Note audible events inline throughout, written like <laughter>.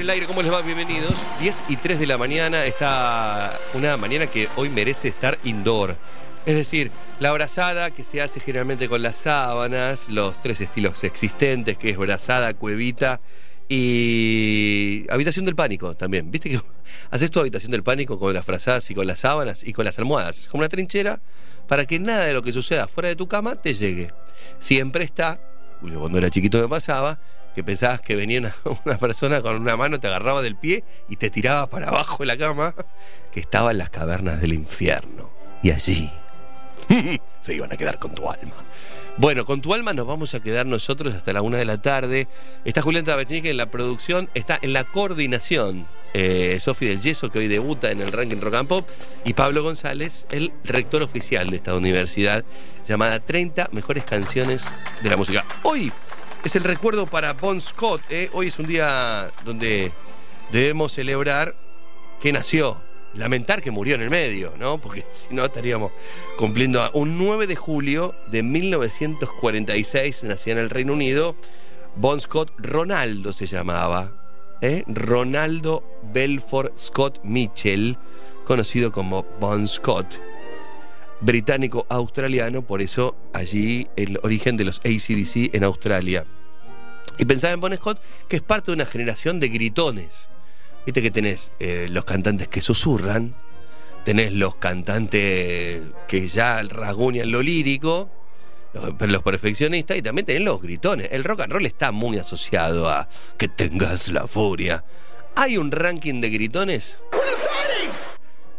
El aire, ¿cómo les va? Bienvenidos. 10 y 3 de la mañana está una mañana que hoy merece estar indoor. Es decir, la abrazada que se hace generalmente con las sábanas, los tres estilos existentes, que es brazada, cuevita y habitación del pánico también. ¿Viste que <laughs> haces tu habitación del pánico con las frazadas y con las sábanas y con las almohadas? Como una trinchera para que nada de lo que suceda fuera de tu cama te llegue. Siempre está, cuando era chiquito me pasaba, que pensabas que venía <laughs> una, persona con una mano, te agarraba del pie y te tiraba para abajo de la cama, que estaba en las cavernas del infierno. Y allí <laughs> se iban a quedar con tu alma. Bueno, con tu alma nos vamos a quedar nosotros hasta la una de la tarde. Está Julián Tabachnik en la producción, está en la coordinación. Eh, Sofi del Yeso, que hoy debuta en el ranking Rock and Pop, y Pablo González, el rector oficial de esta universidad, llamada 30 Mejores Canciones de la Música. Hoy es el recuerdo para Bon Scott. ¿eh? Hoy es un día donde debemos celebrar que nació. Lamentar que murió en el medio, ¿no? Porque <laughs> si no estaríamos cumpliendo. Un 9 de julio de 1946 nacía en el Reino Unido. Bon Scott Ronaldo se llamaba. ¿eh? Ronaldo Belfort Scott Mitchell, conocido como Bon Scott británico-australiano, por eso allí el origen de los ACDC en Australia. Y pensaba en Bon Scott, que es parte de una generación de gritones. Viste que tenés eh, los cantantes que susurran, tenés los cantantes que ya rasguñan lo lírico, los, los perfeccionistas, y también tenés los gritones. El rock and roll está muy asociado a que tengas la furia. ¿Hay un ranking de gritones?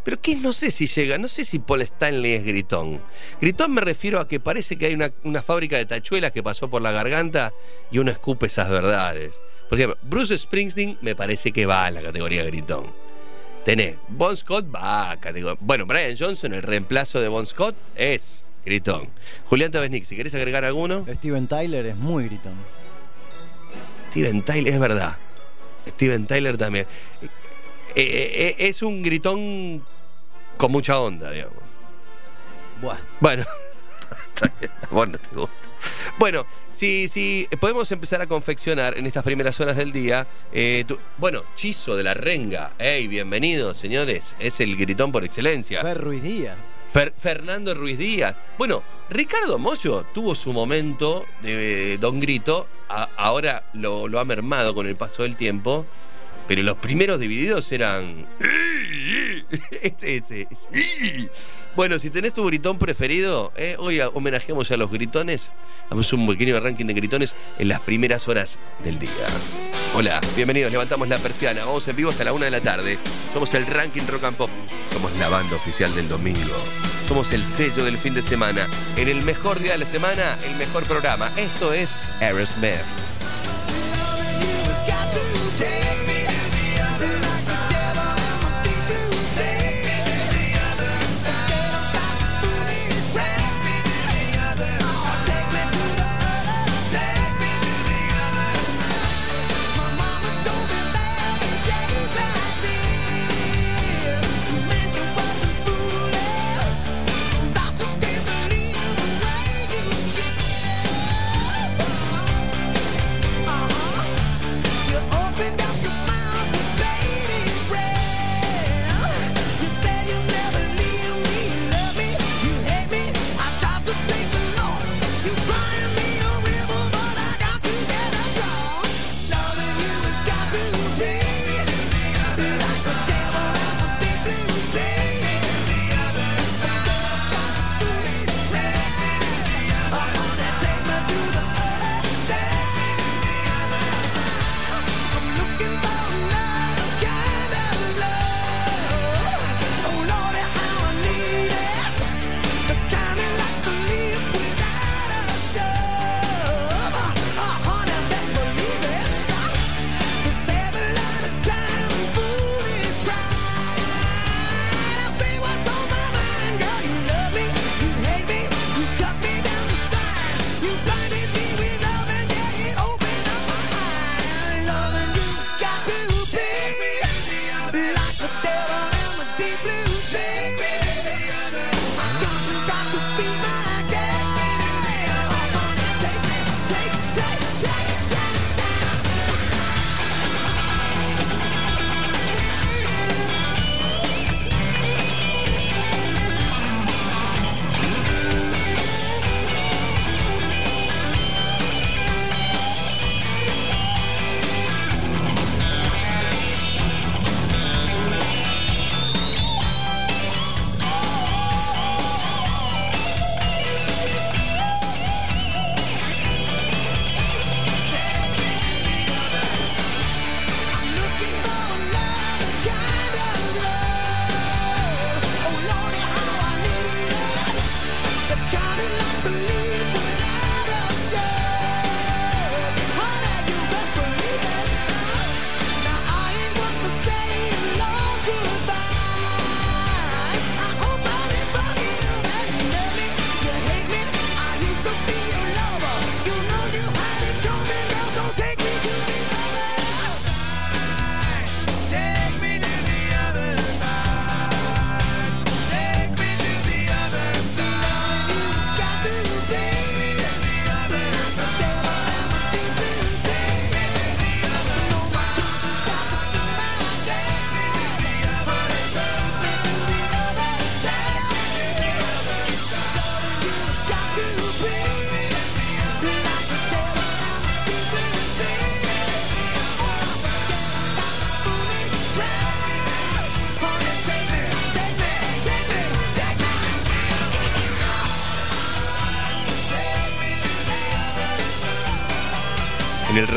Pero que no sé si llega, no sé si Paul Stanley es gritón. Gritón me refiero a que parece que hay una, fábrica de tachuelas que pasó por la garganta y uno escupe esas verdades. Por ejemplo, Bruce Springsteen me parece que va a la categoría gritón. Tenés, Bon Scott va a categoría. Bueno, Brian Johnson, el reemplazo de Bon Scott, es gritón. Julián Tabesnik, si querés agregar alguno. Steven Tyler es muy gritón. Steven Tyler, es verdad. Steven Tyler también. Eh, eh, eh, es un gritón con mucha onda, digamos. Bueno. <laughs> Bueno. bueno, Bueno, sí, sí, podemos empezar a confeccionar en estas primeras horas del día. Eh, bueno, Chizo de la Renga. Hey, bienvenidos, señores. Es el gritón por excelencia. Fer Ruiz Díaz. Fernando Ruiz Díaz. Bueno, Ricardo Mollo tuvo su momento de Don Grito. ahora lo, lo ha mermado con el paso del tiempo. Pero los primeros divididos eran. <laughs> Este, ese. Bueno, si tenés tu gritón preferido, eh, hoy homenajemos a los gritones. Hacemos un pequeño ranking de gritones en las primeras horas del día. Hola, bienvenidos, levantamos la persiana. Vamos en vivo hasta la una de la tarde. Somos el ranking rock and pop. Somos la banda oficial del domingo. Somos el sello del fin de semana. En el mejor día de la semana, el mejor programa. Esto es Aerosmith.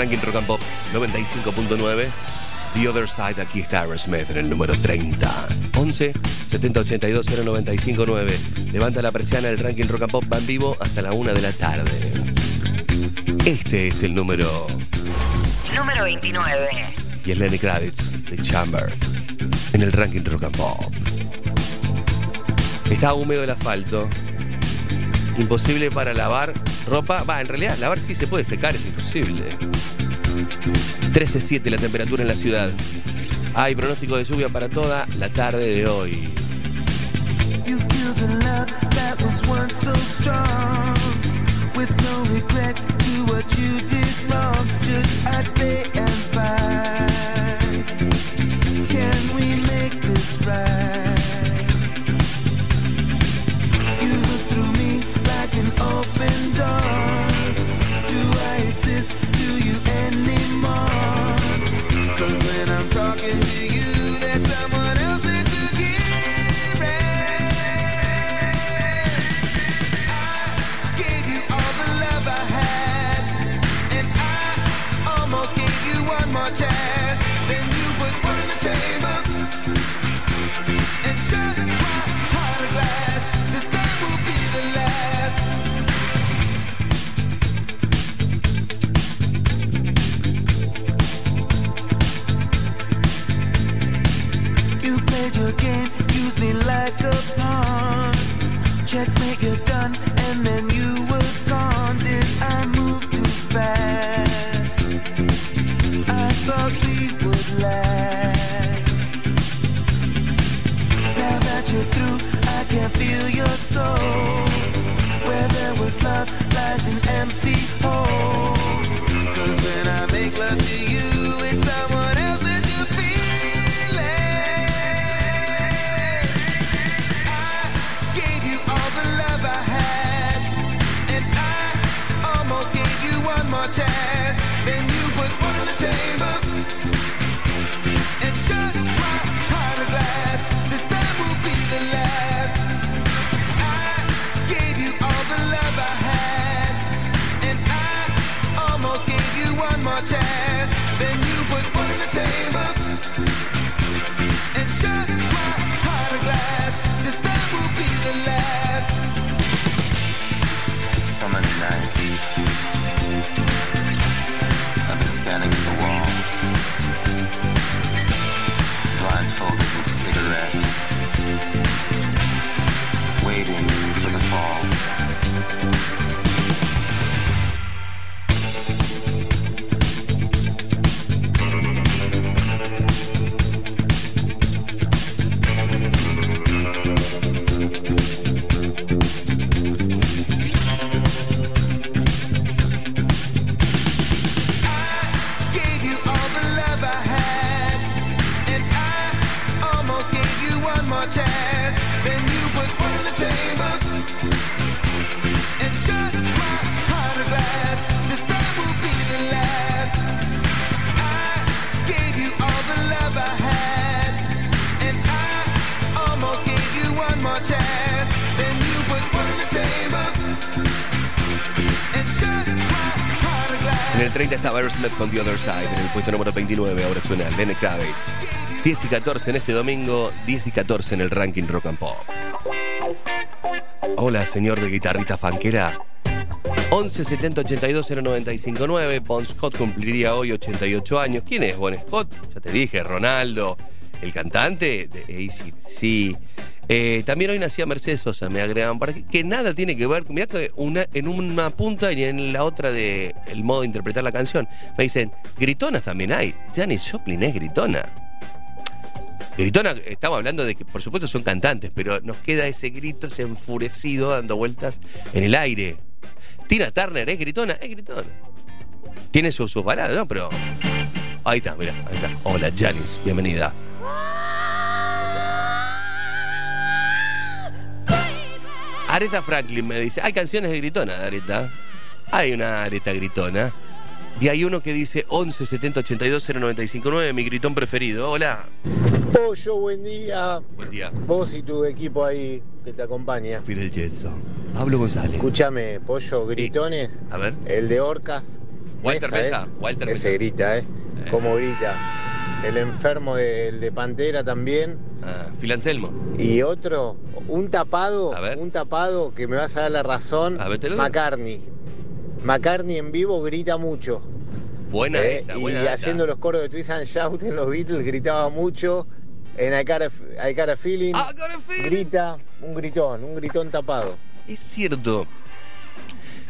Ranking Rock and Pop 95.9, The Other Side, aquí está Aerosmith en el número 30. 11 70 82 0959. Levanta la persiana, el ranking Rock and Pop va en vivo hasta la 1 de la tarde. Este es el número. Número 29. Y es Lenny Kravitz de Chamber en el ranking Rock and Pop. Está húmedo el asfalto. Imposible para lavar ropa. Va, en realidad, lavar sí se puede secar, es imposible. 13.7 la temperatura en la ciudad. Hay pronóstico de lluvia para toda la tarde de hoy. 30 estaba Aerosmith con The Other Side. En el puesto número 29 ahora suena Lenny Kravitz. 10 y 14 en este domingo, 10 y 14 en el ranking Rock and Pop. Hola, señor de guitarrita fanquera. 11 70 82 0959. Bon Scott cumpliría hoy 88 años. ¿Quién es Bon Scott? Ya te dije, Ronaldo, el cantante de ACDC. Eh, también hoy nacía Mercedes Sosa, me agregan, para que, nada tiene que ver, mirá que en una punta y en la otra de modo de interpretar la canción. Me dicen, gritonas también hay. Janis Joplin es gritona. Gritona, estamos hablando de que por supuesto son cantantes, pero nos queda ese grito, ese enfurecido dando vueltas en el aire. Tina Turner es gritona, es gritona. Tiene sus sus baladas, ¿no? Pero. Ahí está, mira, ahí está. Hola, Janis, bienvenida. Aretha Franklin me dice, hay canciones de gritona, de Aretha. Hay una Aretha gritona. Y hay uno que dice 11 70 82 0959, mi gritón preferido. Hola. Pollo, buen día. Buen día. Vos y tu equipo ahí que te acompaña. Fidel Jetson. Pablo González. Escúchame, Pollo, gritones. A ver. El de Orcas, Walter Mesa, Mesa, ¿eh? Walter Ese Mesa. grita, ¿eh? Como grita. El enfermo del de Pantera también. Ah, Phil Anselmo. Y otro, un tapado, A ver. un tapado que me vas a dar la razón. A ver, te lo digo. McCartney. McCartney en vivo grita mucho. Buena ¿eh? esa, y buena data. haciendo los coros de Twist and Shout en los Beatles gritaba mucho. En I Got a, I Got a Feeling I got a feeling. grita un gritón, un gritón tapado. Es cierto.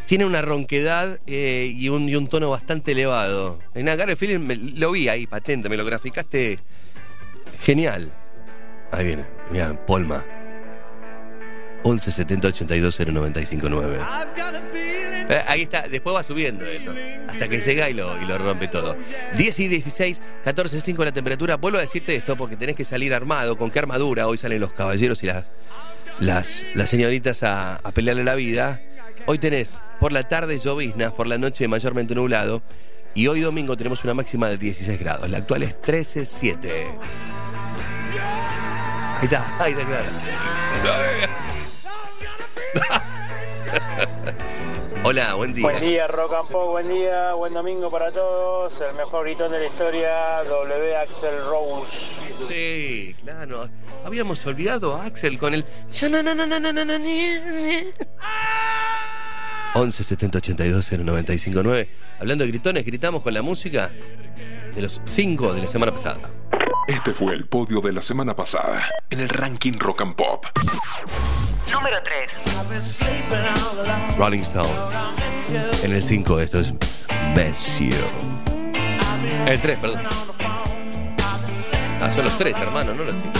Tiene una ronquedad eh, y, un, tono bastante elevado. En Agar Feeling lo vi ahí, patente, me lo graficaste genial. Ahí viene, mira, Polma. 11 70 82 0959. Eh, Ahí está, después va subiendo esto. Hasta que llega y lo, y lo rompe todo. 10 y 16, 14 5 la temperatura. Vuelvo a decirte esto porque tenés que salir armado. ¿Con qué armadura? Hoy salen los caballeros y las, las, señoritas a pelearle la vida. Hoy tenés por la tarde lloviznas, por la noche mayormente nublado. Y hoy domingo tenemos una máxima de 16 grados. La actual es 13.7. Ahí está, ahí está claro. <laughs> <laughs> Hola, buen día. Buen día, Rock and Pop, buen día, buen domingo para todos. El mejor gritón de la historia, W. Axel Rose. Sí, claro. Habíamos olvidado a Axel con el. 11 70 82 0959. Hablando de gritones, gritamos con la música de los 5 de la semana pasada. Este fue el podio de la semana pasada en el ranking Rock and Pop. Número 3. Rolling Stone. En el 5 esto es Messio. El 3, perdón. Ah, son los 3, hermano, no los 5.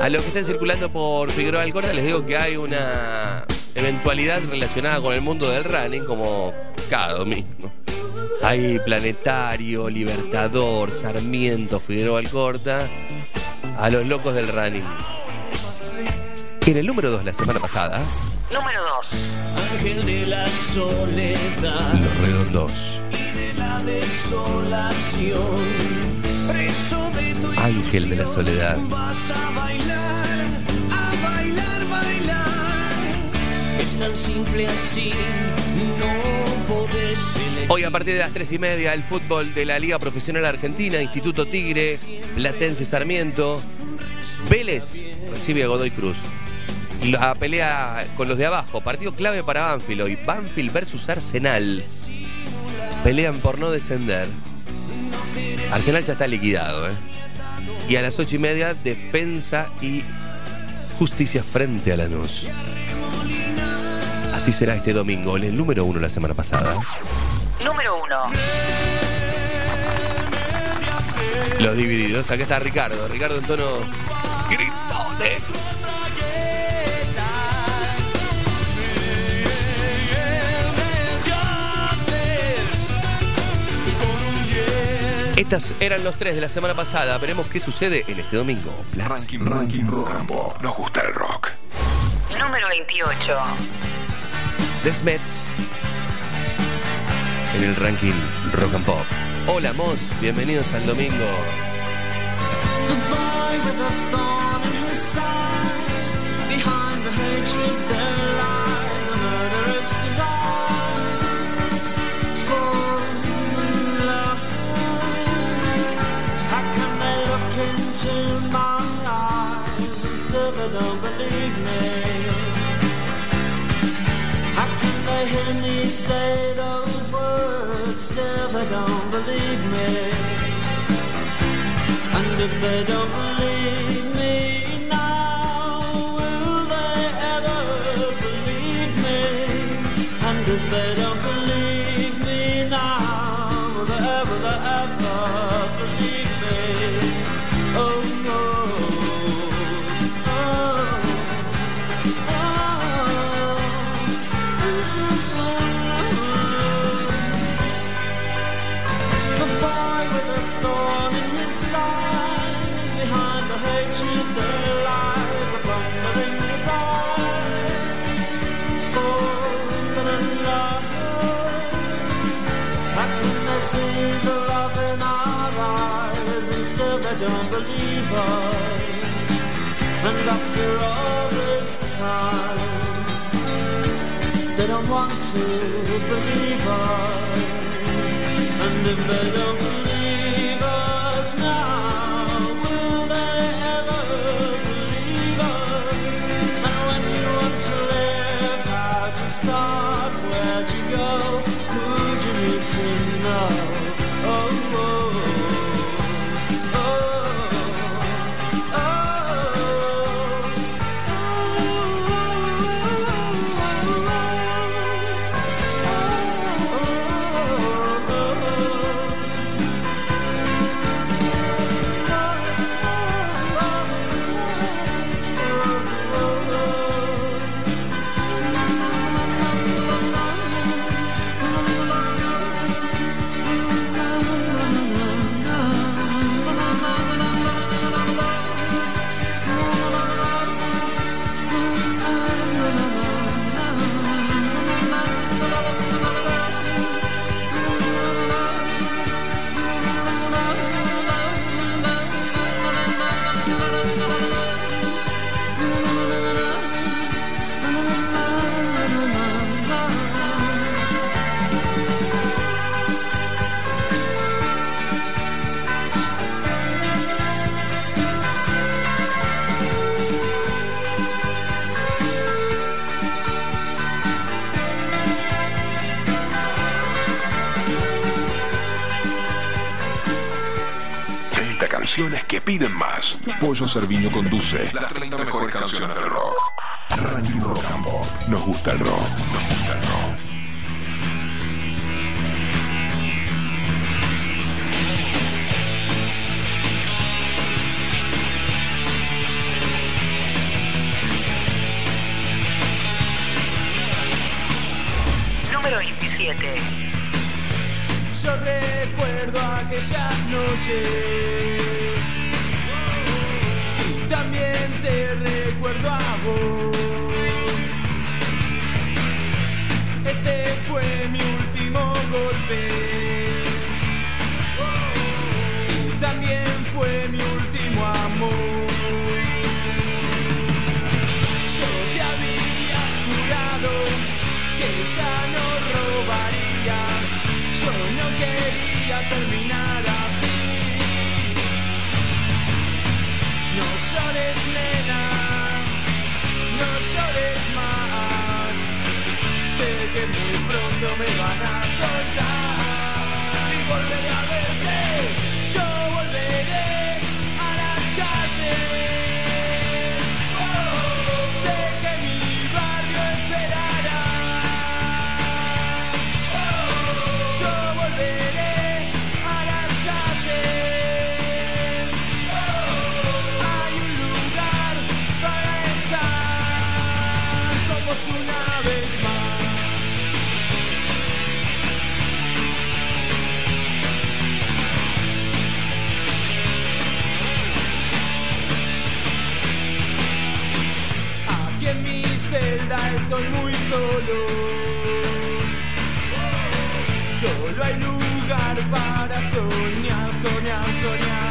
A los que están circulando por Figueroa Alcorta les digo que hay una eventualidad relacionada con el mundo del running como cada domingo. Hay Planetario, Libertador, Sarmiento, Figueroa Alcorta, a los locos del running. En el número 2 la semana pasada, Número 2. Ángel de la soledad Los Redondos. y de la desolación. Preso de tu Ángel de la soledad. Vas a bailar, a bailar, bailar. Es tan simple así, no. Hoy a partir de las 3 y media el fútbol de la Liga Profesional Argentina, Instituto Tigre, Platense Sarmiento, Vélez recibe a Godoy Cruz. La pelea con los de abajo, partido clave para Banfield hoy. Banfield versus Arsenal. Pelean por no descender. Arsenal ya está liquidado, ¿eh? Y a las 8 y media, defensa y justicia frente a Lanús. Así será este domingo, en el número uno la semana pasada. Número 1. Los divididos. Acá está Ricardo. Ricardo en tono gritones. Estas eran los tres de la semana pasada. Veremos qué sucede en este domingo. Ranking, ranking Rock and Pop. Nos gusta el rock. Número 28. The Smets. En el ranking Rock and Pop. Hola, Mos. Bienvenidos al domingo. And if want to believe us. And if they don't Piden más. Pollo Cerviño conduce las 30 mejores canciones del rock. Ranking Rock. Nos gusta el rock. Nos gusta el rock. número 27. Yo recuerdo aquellas noches también te recuerdo a vos. Ese fue mi último golpe. soñar, soñar, soñar.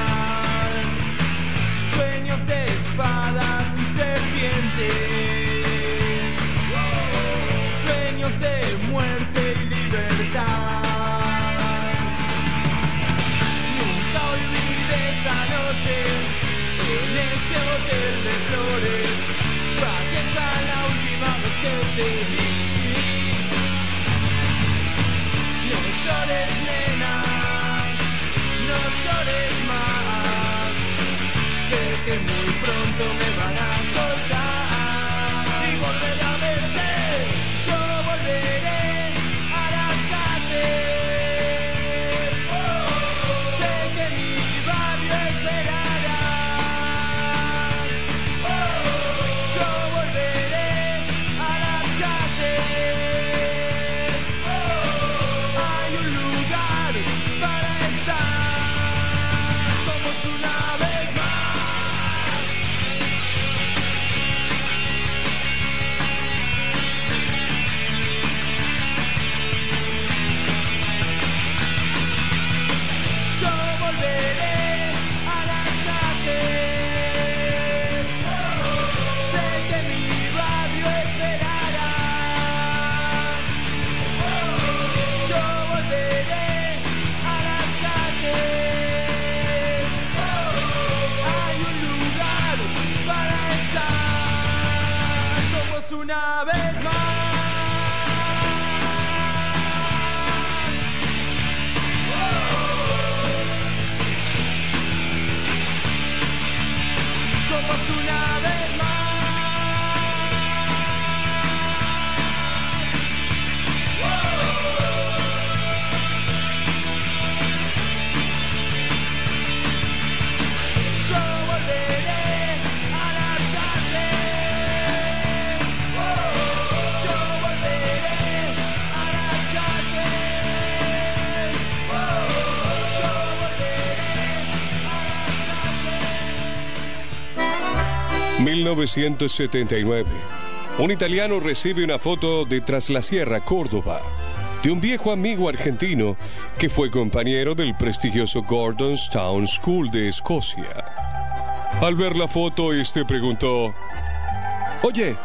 1979. Un italiano recibe una foto de Tras la Sierra, Córdoba, de un viejo amigo argentino que fue compañero del prestigioso Gordon's Town School de Escocia. Al ver la foto, este preguntó: Oye,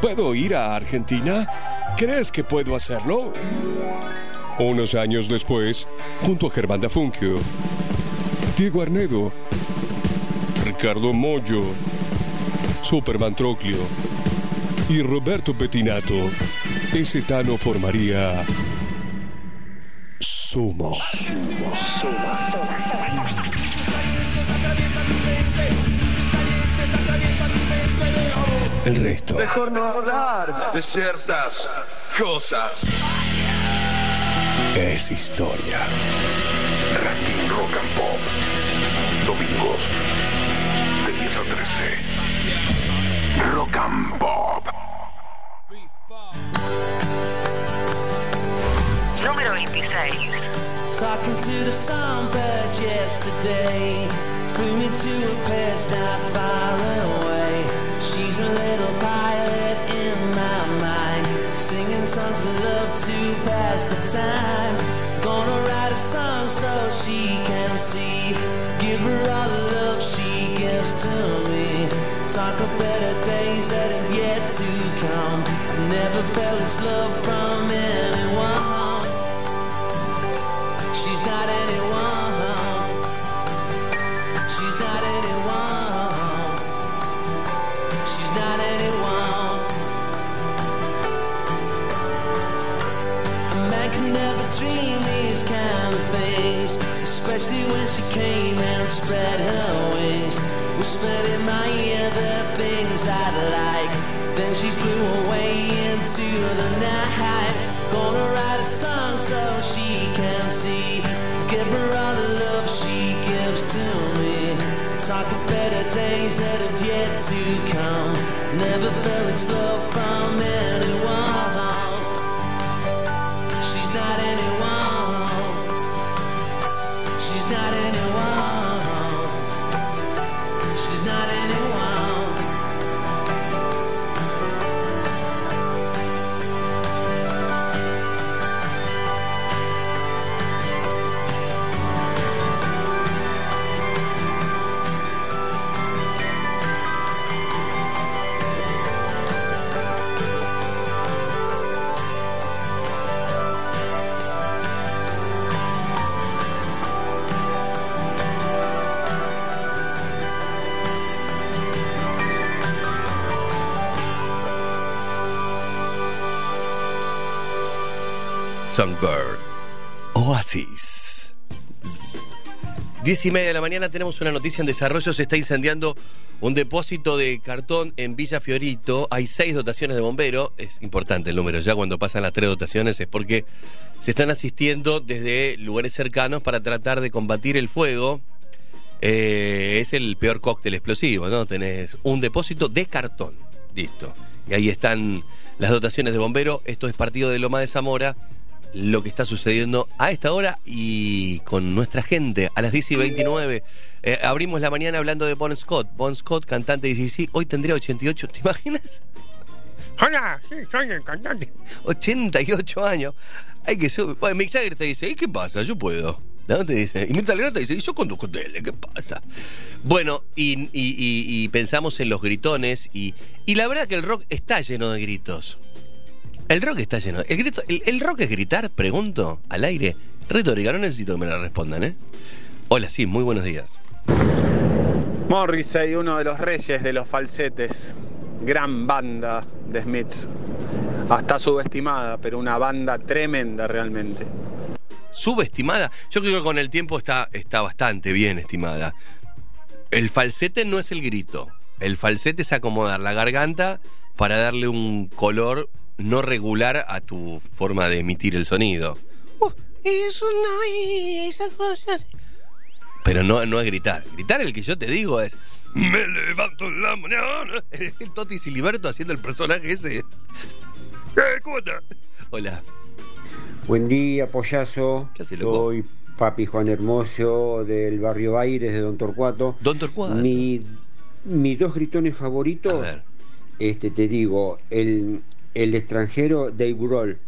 ¿puedo ir a Argentina? ¿Crees que puedo hacerlo? Unos años después, junto a Germán Dafunquio, Diego Arnedo, Ricardo Mollo, Superman Troclio y Roberto Pettinato, ese Tano formaría Sumo. El resto Mejor no hablar de ciertas cosas. es historia. Ranking Rock and Pop. Domingos Rock and Pop. Número 26. Talking to the songbird yesterday. Flew me to a place not far away. She's a little pilot in my mind. Singing songs of love to pass the time. Gonna write a song so she can see. Give her all the love she gives to me. Talk of better days that have yet to come. I've never felt this love from anyone. She's not anyone. She's not anyone. She's not anyone. A man can never dream these kind of things, especially when she came and spread her Then she flew away into the night. Gonna write a song so she can see. Give her all the love she gives to me. Talk of better days that have yet to come. Never felt this love from anyone. Oasis. Diez y media de la mañana tenemos una noticia en desarrollo. Se está incendiando un depósito de cartón en Villa Fiorito. Hay seis dotaciones de bombero. Es importante el número. Ya cuando pasan las tres dotaciones es porque se están asistiendo desde lugares cercanos para tratar de combatir el fuego. Eh, es el peor cóctel explosivo, ¿no? Tenés un depósito de cartón. Listo. Y ahí están las dotaciones de bombero. Esto es partido de Loma de Zamora. Lo que está sucediendo a esta hora y con nuestra gente a las 10 y 29. Eh, abrimos la mañana hablando de Bon Scott. Bon Scott, cantante de DCC, hoy tendría 88. ¿Te imaginas? Hola, sí, soy el cantante. 88 años. Hay que subir. Bueno, Mick Jagger te dice, ¿y qué pasa? Yo puedo. ¿No? Te dice. Y Mirta Legrand te dice, y yo conduzco tele, ¿qué pasa? Bueno, y, y- y- y pensamos en los gritones y, y la verdad que el rock está lleno de gritos. El rock está lleno. El, grito, el, el rock es gritar, pregunto, al aire. Retórica, no necesito que me la respondan, ¿eh? Hola, sí, muy buenos días. Morrissey, uno de los reyes de los falsetes. Gran banda de Smiths. Hasta subestimada, pero una banda tremenda realmente. Subestimada. Yo creo que con el tiempo está, está bastante bien estimada. El falsete no es el grito. El falsete es acomodar la garganta para darle un color no regular a tu forma de emitir el sonido. Oh, eso no esas cosas. Pero no, no es gritar. Gritar el que yo te digo es. Me levanto en la mañana. <laughs> El Toti Siliberto haciendo el personaje ese. Eh, ¿Cómo estás? Hola. Buen día, pollazo. ¿Qué hace, loco? Soy Papi Juan Hermoso del barrio Baires de Don Torcuato. Don Torcuato. Mi, mis dos gritones favoritos, este te digo, el, el extranjero Dave Grohl.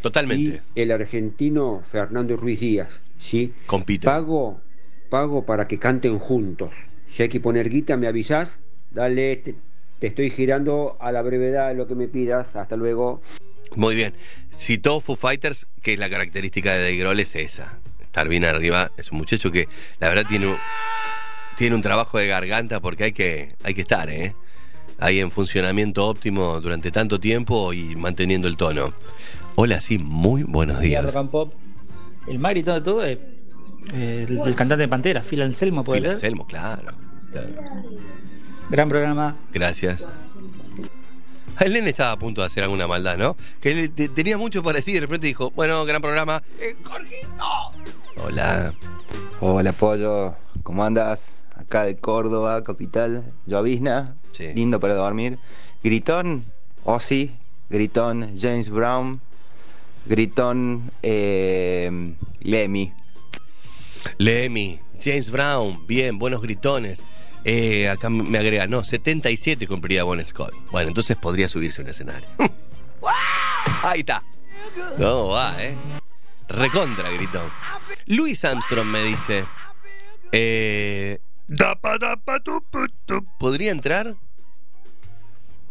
Totalmente. Y el argentino Fernando Ruiz Díaz. ¿sí? Compiten. Pago, pago para que canten juntos. Si hay que poner guita, me avisás. Dale, te, te estoy girando a la brevedad lo que me pidas. Hasta luego. Muy bien. Si todo Foo Fighters, que es la característica de Dave Grohl es esa. Estar bien arriba. Es un muchacho que la verdad tiene un, tiene un trabajo de garganta porque hay que, hay que estar, ¿eh? Ahí en funcionamiento óptimo durante tanto tiempo y manteniendo el tono. Hola, sí, muy buenos días. El más gritón de todo es eh, el, el cantante de Pantera, Phil Anselmo, ¿puede Phil ser? Anselmo, claro. claro. Gran programa. Gracias. El nene estaba a punto de hacer alguna maldad, ¿no? Que él te- tenía mucho para decir y de repente dijo, bueno, gran programa. Eh, Jorgito. Hola. Hola Pollo, ¿cómo andas? Acá de Córdoba, capital, llovizna, lindo para dormir. Gritón, Ozzy, Gritón, James Brown, Gritón, eh, Lemmy. Lemmy, James Brown, bien, buenos gritones. Eh, acá me agrega, no, 77 cumpliría Bon Scott. Bueno, entonces podría subirse a un escenario. <laughs> Ahí está. No, va, eh. Recontra gritón. Luis Armstrong me dice. Eh, ¿Podría entrar?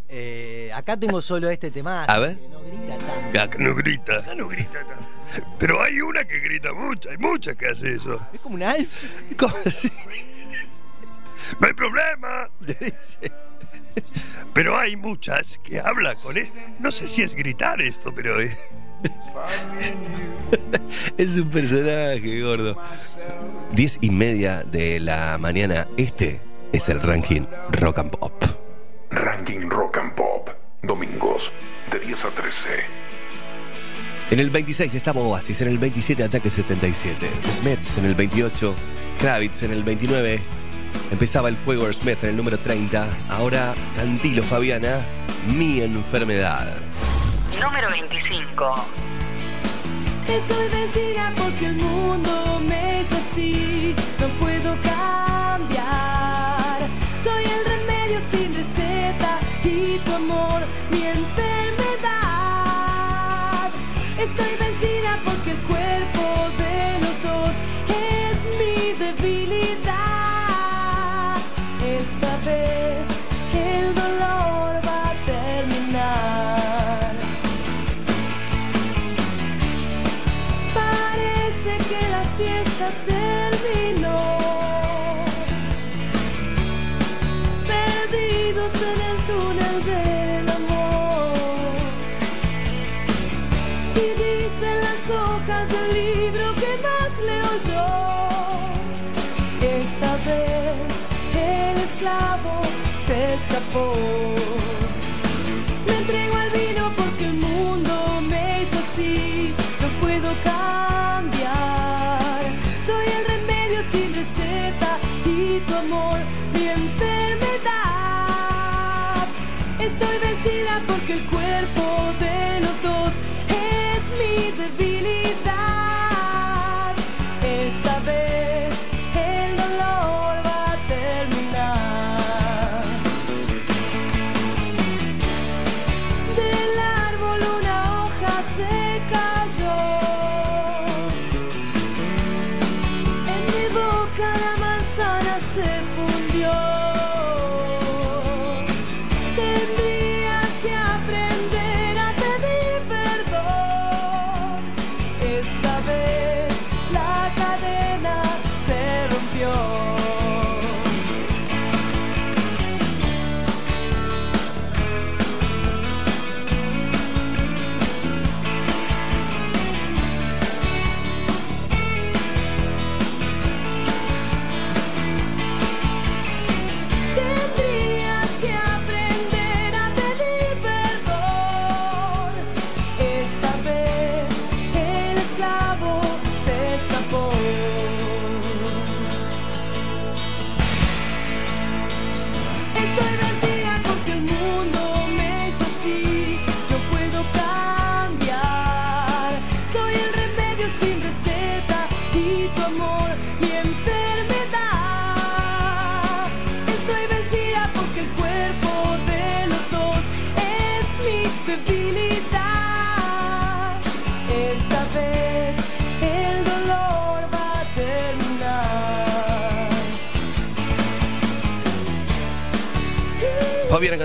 Eh, acá tengo solo este tema. A ver. que no grita tanto. Acá no grita. Acá no grita tanto. Pero hay una que grita mucho, hay muchas que hace eso. Es como un alf. <laughs> ¿Cómo así? No hay problema. <laughs> Pero hay muchas que hablan con eso. No sé si es gritar esto, pero. eh. <laughs> es un personaje, gordo. Diez y media de la mañana. Este es el ranking Rock and Pop. Ranking Rock and Pop. Domingos, de 10 a 13. En el 26 estaba Oasis, en el 27 Ataque 77, Smiths en el 28, Kravitz en el 29, empezaba el Fuego Smith en el número 30, ahora Cantilo Fabiana, Mi Enfermedad. Número 25. Estoy vencida porque el mundo me hizo así. No puedo cambiar. Soy el remedio sin receta y tu amor mi enfermedad. Estoy vencida porque el cuerpo before.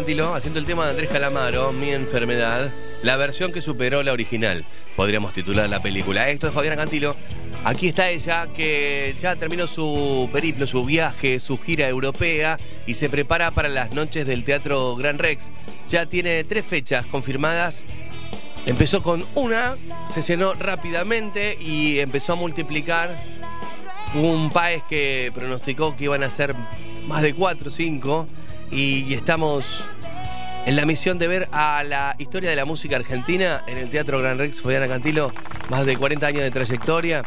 Haciendo el tema de Andrés Calamaro, Mi enfermedad, la versión que superó la original. Podríamos titular la película. Esto es Fabiana Cantilo. Aquí está ella que ya terminó su periplo, su viaje, su gira europea y se prepara para las noches del Teatro Gran Rex. Ya tiene tres fechas confirmadas. Empezó con una, se llenó rápidamente y empezó a multiplicar. Hubo un país que pronosticó que iban a ser más de cuatro o cinco y, y estamos en la misión de ver a la historia de la música argentina en el Teatro Gran Rex Fabiana Cantilo, más de 40 años de trayectoria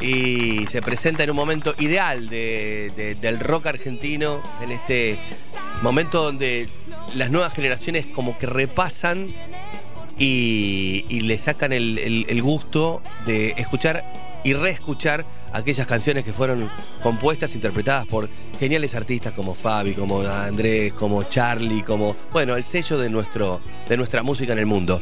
y se presenta en un momento ideal de- de- del rock argentino, en este momento donde las nuevas generaciones como que repasan y, le sacan el gusto de escuchar y reescuchar aquellas canciones que fueron compuestas, interpretadas por geniales artistas como Fabi, como Andrés, como Charlie, como, bueno, el sello de, nuestro, de nuestra música en el mundo.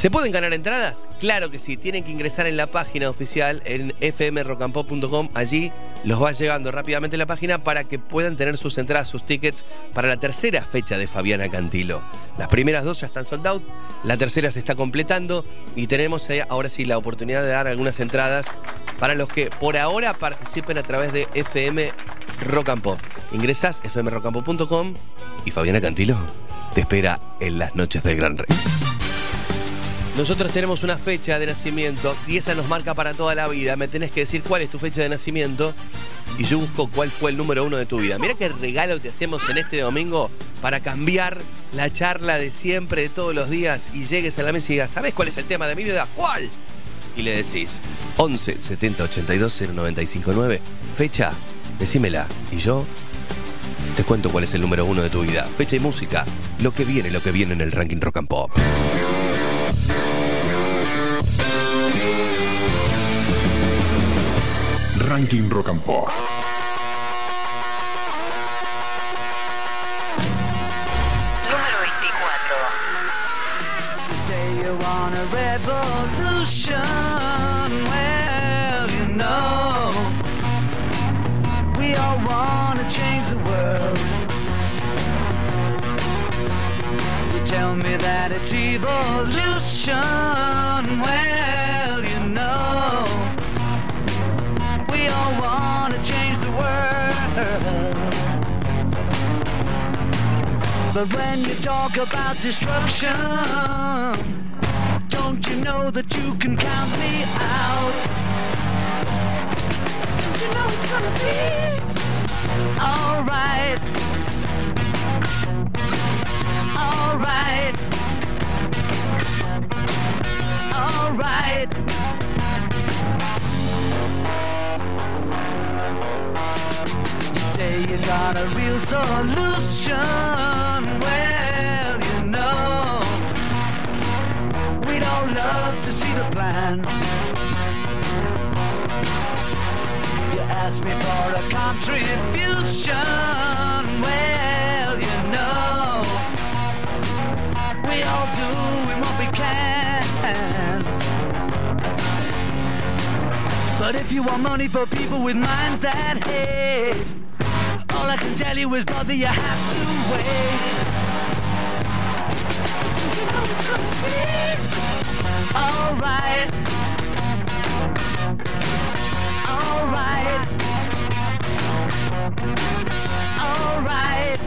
¿Se pueden ganar entradas? Claro que sí, tienen que ingresar en la página oficial en fmrocampop.com, allí los va llegando rápidamente la página para que puedan tener sus entradas, sus tickets para la tercera fecha de Fabiana Cantilo. Las primeras dos ya están sold out, la tercera se está completando y tenemos eh, ahora sí la oportunidad de dar algunas entradas para los que por ahora participen a través de FM Rock and. Ingresas fmrocampop.com y Fabiana Cantilo te espera en las noches del Gran Rex. Nosotros tenemos una fecha de nacimiento y esa nos marca para toda la vida. Me tenés que decir cuál es tu fecha de nacimiento y yo busco cuál fue el número uno de tu vida. Mira qué regalo te hacemos en este domingo para cambiar la charla de siempre, de todos los días y llegues a la mesa y digas, ¿sabes cuál es el tema de mi vida? ¿Cuál? Y le decís 11 70 82 0959. Fecha, decímela y yo te cuento cuál es el número uno de tu vida. Fecha y música. Lo que viene, lo que viene en el ranking rock and pop. Ranking Rock and Pop. Número 24. Say you want a revolution. Well, you know, we all want to change the world. You tell me that it's evolution. Well, But when you talk about destruction, don't you know that you can count me out? You know it's gonna be alright. Alright. Alright. Say you got a real solution. Well, you know, we don't love to see the plan. You ask me for a contribution. Well, you know, we all doing what we can. But if you want money for people with minds that hate, all I can tell you is, brother, you have to wait. Alright. Alright. Alright.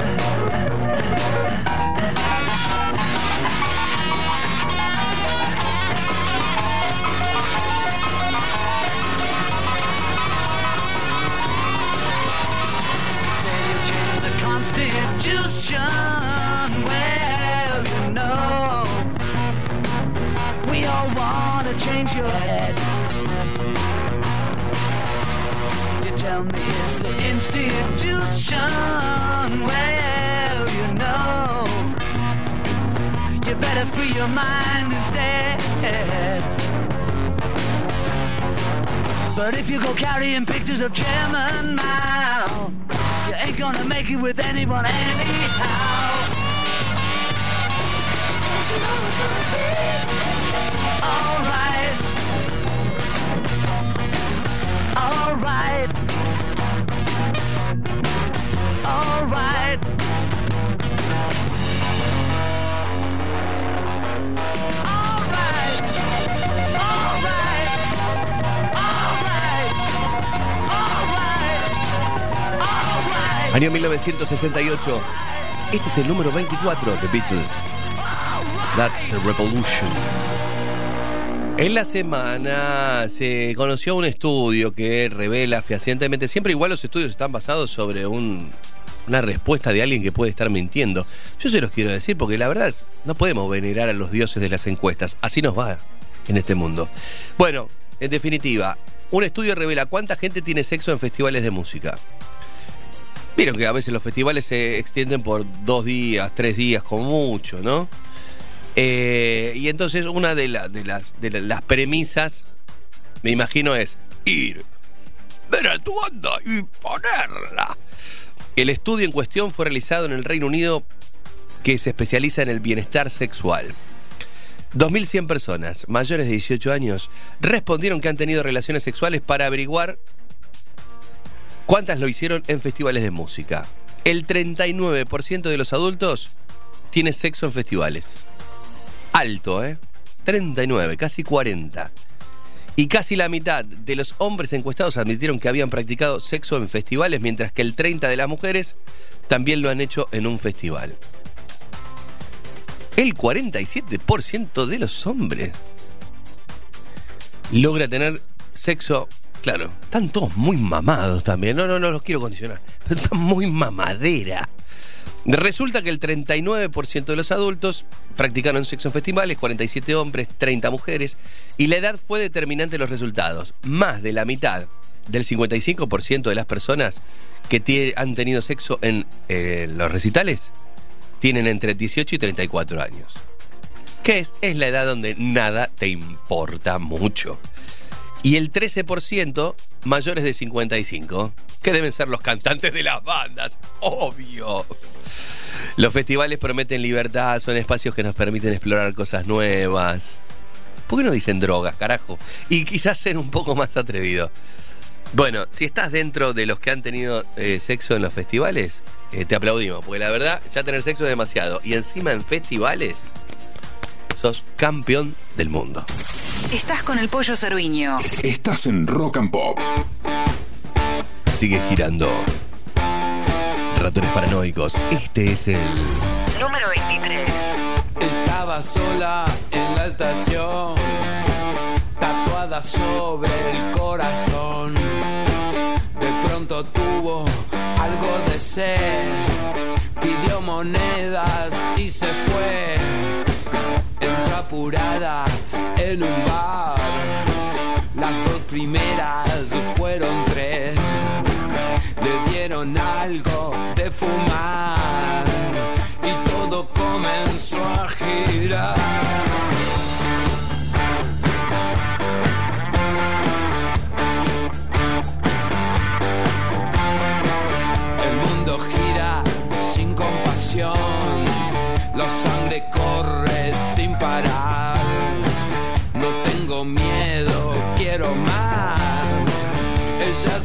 say ah. Constitution. Well, you know, we all want to change your head. You tell me it's the institution. Well, you know, you better free your mind instead. But if you go carrying pictures of Chairman Mao, ain't gonna make it with anyone anyhow. Año 1968. Este es el número 24 de Beatles. That's a Revolution. En la semana se conoció un estudio que revela fehacientemente, siempre igual los estudios están basados sobre un- una respuesta de alguien que puede estar mintiendo. Yo se los quiero decir porque la verdad no podemos venerar a los dioses de las encuestas. Así nos va en este mundo. Bueno, en definitiva, un estudio revela cuánta gente tiene sexo en festivales de música. Vieron que a veces los festivales se extienden por dos días, tres días, como mucho, ¿no? Eh, y entonces una de, de las, de la- las premisas, me imagino, es ir, ver a tu banda y ponerla. El estudio en cuestión fue realizado en el Reino Unido que se especializa en el bienestar sexual. 2.100 personas mayores de 18 años respondieron que han tenido relaciones sexuales para averiguar cuántas lo hicieron en festivales de música. El 39% de los adultos tiene sexo en festivales. Alto, ¿eh? 39, casi 40. Y casi la mitad de los hombres encuestados admitieron que habían practicado sexo en festivales, mientras que el 30 de las mujeres también lo han hecho en un festival. El 47% de los hombres logra tener sexo. Claro, están todos muy mamados también. No, no, no los quiero condicionar. Pero están muy mamadera. Resulta que el 39% de los adultos practicaron sexo en festivales, 47 hombres, 30 mujeres, y la edad fue determinante en los resultados. Más de la mitad del 55% de las personas que han tenido sexo en eh, los recitales tienen entre 18 y 34 años. Que es, es la edad donde nada te importa mucho. Y el 13% mayores de 55, que deben ser los cantantes de las bandas, obvio. Los festivales prometen libertad, son espacios que nos permiten explorar cosas nuevas. ¿Por qué no dicen drogas, carajo? Y quizás ser un poco más atrevido. Bueno, si estás dentro de los que han tenido eh, sexo en los festivales, eh, te aplaudimos, porque la verdad, ya tener sexo es demasiado. Y encima en festivales, sos campeón del mundo. Estás con el pollo cerviño. Estás en Rock and Pop. Sigue girando. Ratones paranoicos, este es el... Número 23. Estaba sola en la estación, tatuada sobre el corazón. De pronto tuvo algo de sed, pidió monedas y se fue. Apurada en un bar, las dos primeras fueron tres. Le dieron algo de fumar y todo comenzó a girar.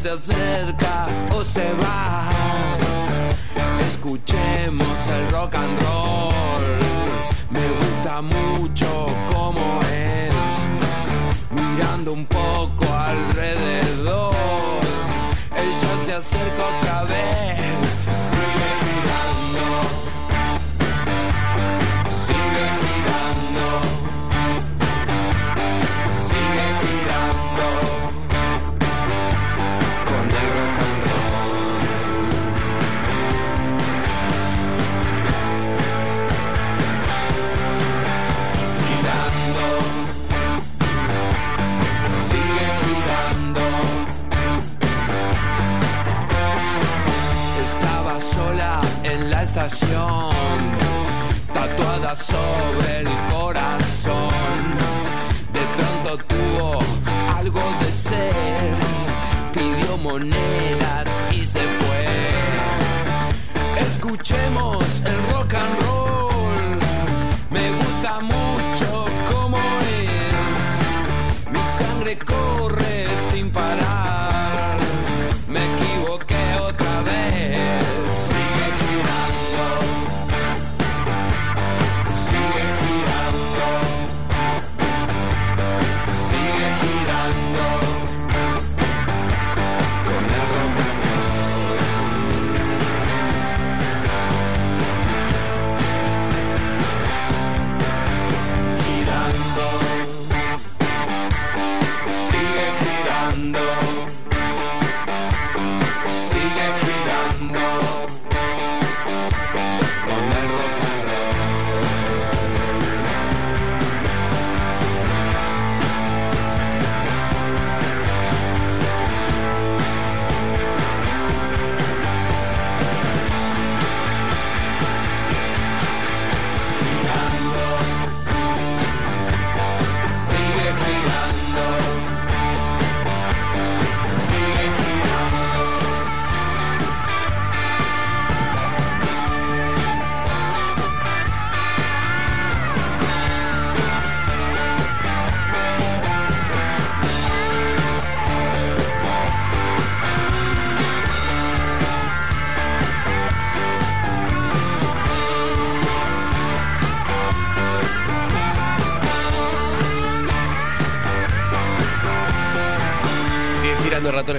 Se acerca o se va. Escuchemos el rock and roll. Me gusta mucho cómo es. Mirando un poco alrededor. Ella se acerca otra vez. Tatuada sobre el corazón. De pronto tuvo algo de sed, pidió monedas y se fue. Escuchemos el rock and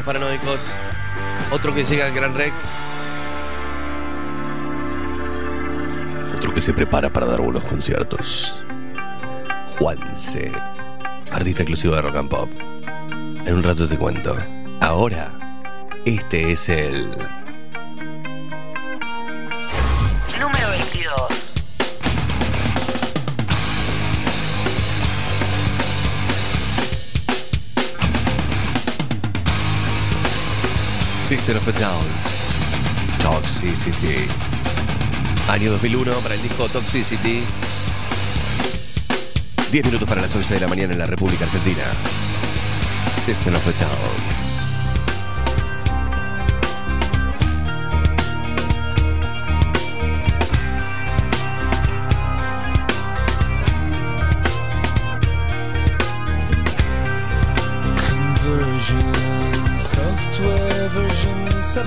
paranoicos. Otro que llega al Gran Rex. Otro que se prepara para dar buenos conciertos. Juanse, artista exclusivo de rock and pop. En un rato te cuento. Ahora, este es el. System of a Down. Toxicity. Año 2001 para el disco Toxicity. 10 minutos para las 11 de la mañana en la República Argentina. System of a Down.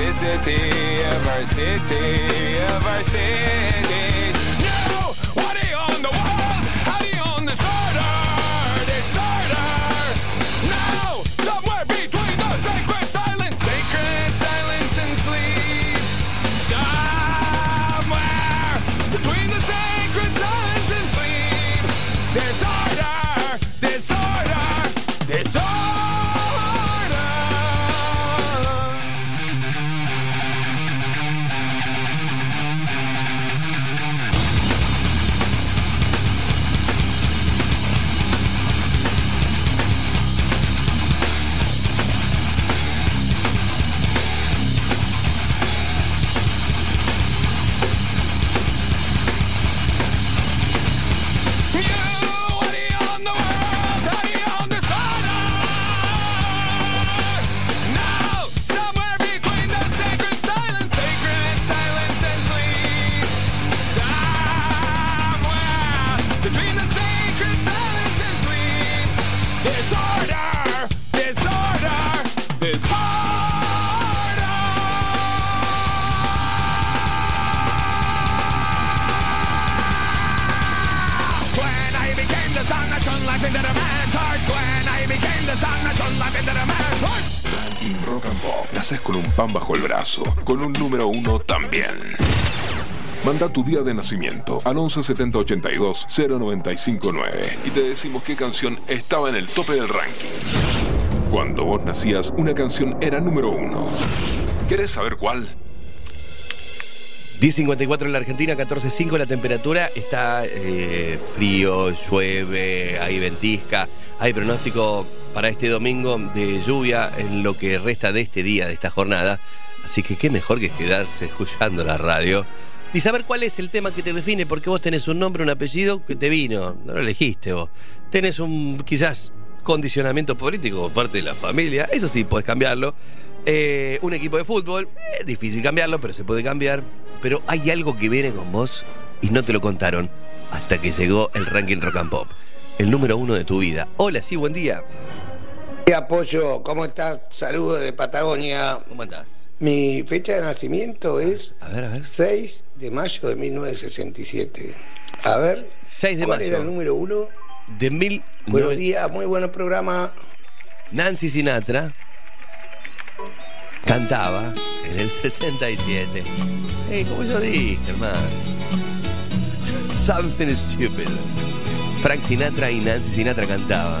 Toxicity of our city, of our city. Tu día de nacimiento al 11 70 82 0959 y te decimos qué canción estaba en el tope del ranking. Cuando vos nacías, una canción era número uno. ¿Querés saber cuál? 10.54 en la Argentina, 14.5 la temperatura, está eh, frío, llueve, hay ventisca, hay pronóstico para este domingo de lluvia en lo que resta de este día, de esta jornada. Así que qué mejor que quedarse escuchando la radio y saber cuál es el tema que te define, porque vos tenés un nombre, un apellido que te vino, no lo elegiste vos. Tenés un quizás condicionamiento político por parte de la familia, eso sí, podés cambiarlo. Eh, un equipo de fútbol, es difícil cambiarlo, pero se puede cambiar. Pero hay algo que viene con vos y no te lo contaron hasta que llegó el ranking Rock and Pop, el número uno de tu vida. Hola, sí, buen día. Apoyo, ¿cómo estás? Saludos de Patagonia. ¿Cómo andás? Mi fecha de nacimiento es A ver, a ver. 6 de mayo de 1967. A ver, 6 de ¿cuál mayo. era el número uno de mil. Buenos días, muy buen programa. Nancy Sinatra cantaba en el 67. Hey, como yo dije, hermano. Something stupid. Frank Sinatra y Nancy Sinatra cantaban.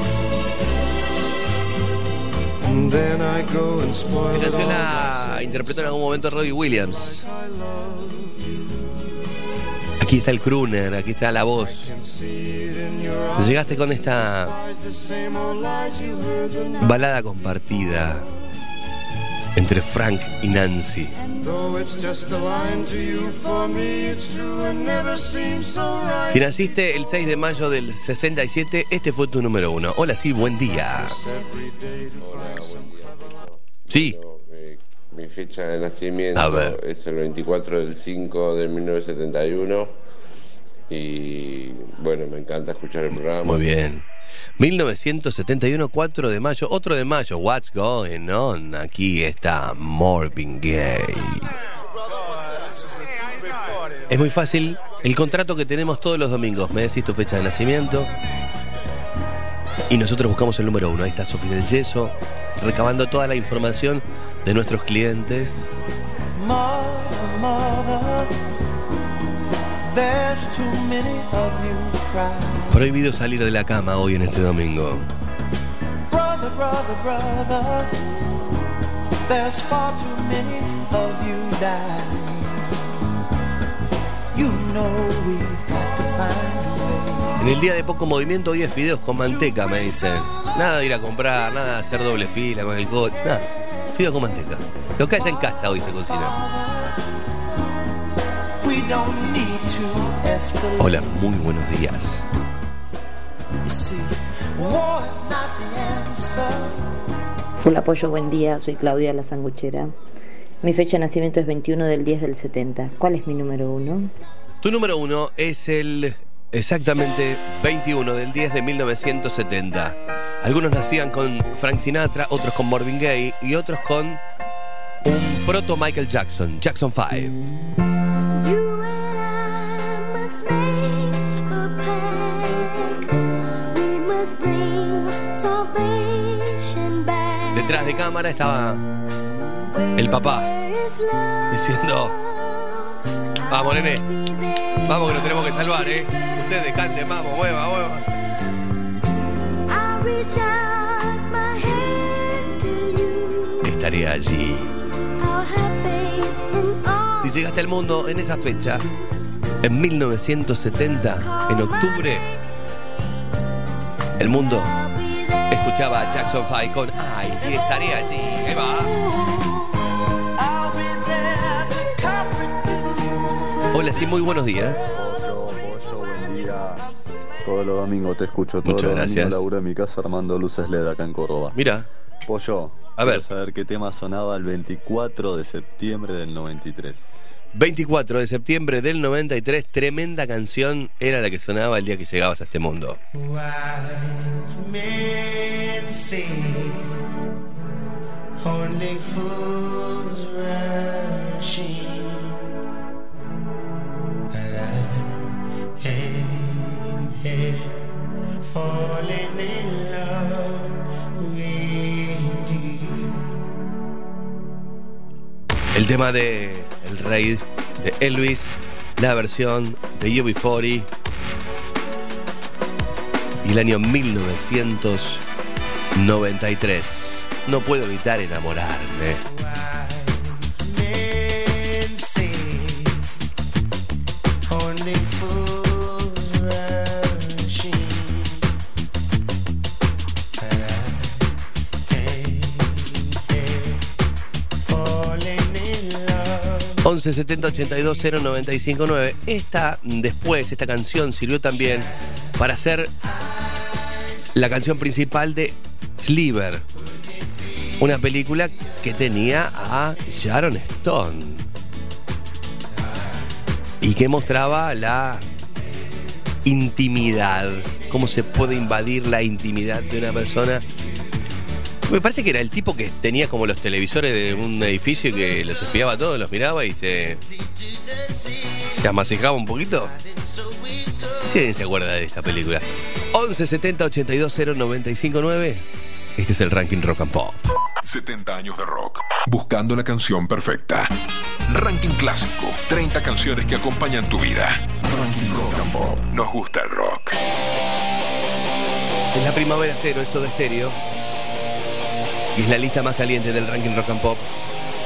La canción la interpretó en algún momento Robbie Williams. Aquí está el crooner, aquí está la voz. Llegaste con esta balada compartida entre Frank y Nancy. Si naciste el 6 de mayo del 67, este fue tu número uno. Hola, sí, buen día. Sí. Eh, Mi fecha de nacimiento A ver. es el 24 del 5 de 1971 y bueno, me encanta escuchar el programa. Muy bien. 1971, 4 de mayo, otro de mayo, What's Going On? Aquí está Marvin Gaye. Es muy fácil, el contrato que tenemos todos los domingos, me decís tu fecha de nacimiento y nosotros buscamos el número uno. Ahí está Sofía del Yeso, recabando toda la información de nuestros clientes. Mother, mother, there's too many of. Prohibido salir de la cama hoy en este domingo. En el día de poco movimiento hoy es fideos con manteca, me dicen. Nada de ir a comprar, nada de hacer doble fila con el coche, nada. Fideos con manteca. Lo que haya en casa hoy se cocina. Hola, muy buenos días. Hola Pollo, buen día. Soy Claudia La Sanguchera. Mi fecha de nacimiento es 21 del 10 del 70. ¿Cuál es mi número uno? Tu número uno es el exactamente 21 del 10 de 1970. Algunos nacían con Frank Sinatra, otros con Marvin Gaye y otros con un proto Michael Jackson, Jackson 5. Detrás de cámara estaba el papá diciendo, vamos nene, vamos que nos tenemos que salvar, ¿eh? Ustedes canten, vamos, mueva, mueva. Estaré allí. Si llegaste al mundo en esa fecha, en 1970, en octubre, el mundo escuchaba a Jackson 5 con Ay, y estaré allí. ¿Qué va? Hola, sí, muy buenos días. Pollo, pollo, buen día. Todos los domingos te escucho. Todos Muchas los gracias. domingos laburo en mi casa armando luces LED acá en Córdoba. Mira. Pollo, A ver. saber qué tema sonaba el 24 de septiembre del 93. 24 de septiembre del 93, tremenda canción era la que sonaba el día que llegabas a este mundo. El tema de El Rey de Elvis, la versión de UB40 y el año 1993. No puedo evitar enamorarme. 11 70 82 0 95 9. Esta después, esta canción sirvió también para hacer la canción principal de Sliver. Una película que tenía a Sharon Stone. Y que mostraba la intimidad. Cómo se puede invadir la intimidad de una persona. Me parece que era el tipo que tenía como los televisores de un edificio que los espiaba a todos, los miraba y se. se amasijaba un poquito. Si alguien se acuerda de esta película. 11 70 82 0 95 9. Este es el ranking rock and pop. 70 años de rock. Buscando la canción perfecta. Ranking clásico. 30 canciones que acompañan tu vida. Ranking rock and pop. Nos gusta el rock. Es la primavera cero, eso de estéreo. Y es la lista más caliente del ranking rock and pop.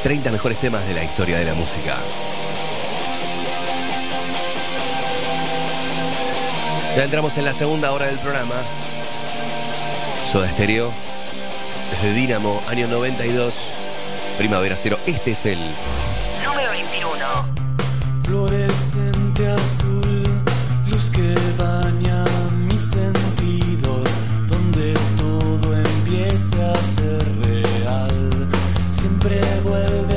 30 mejores temas de la historia de la música. Ya entramos en la segunda hora del programa. Soda Stereo. Desde Dínamo, año 92. Primavera cero. Este es el. Número 21. Fluorescente azul, luz que baña a ser real. Siempre vuelve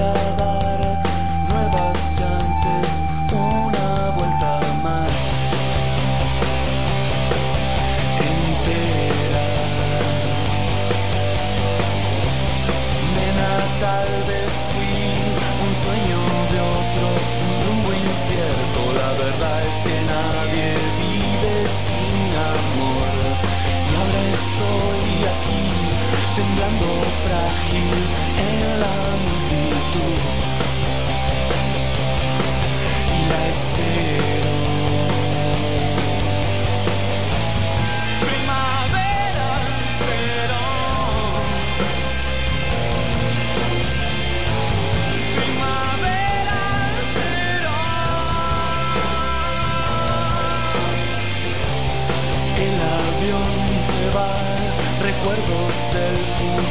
recuerdos del futuro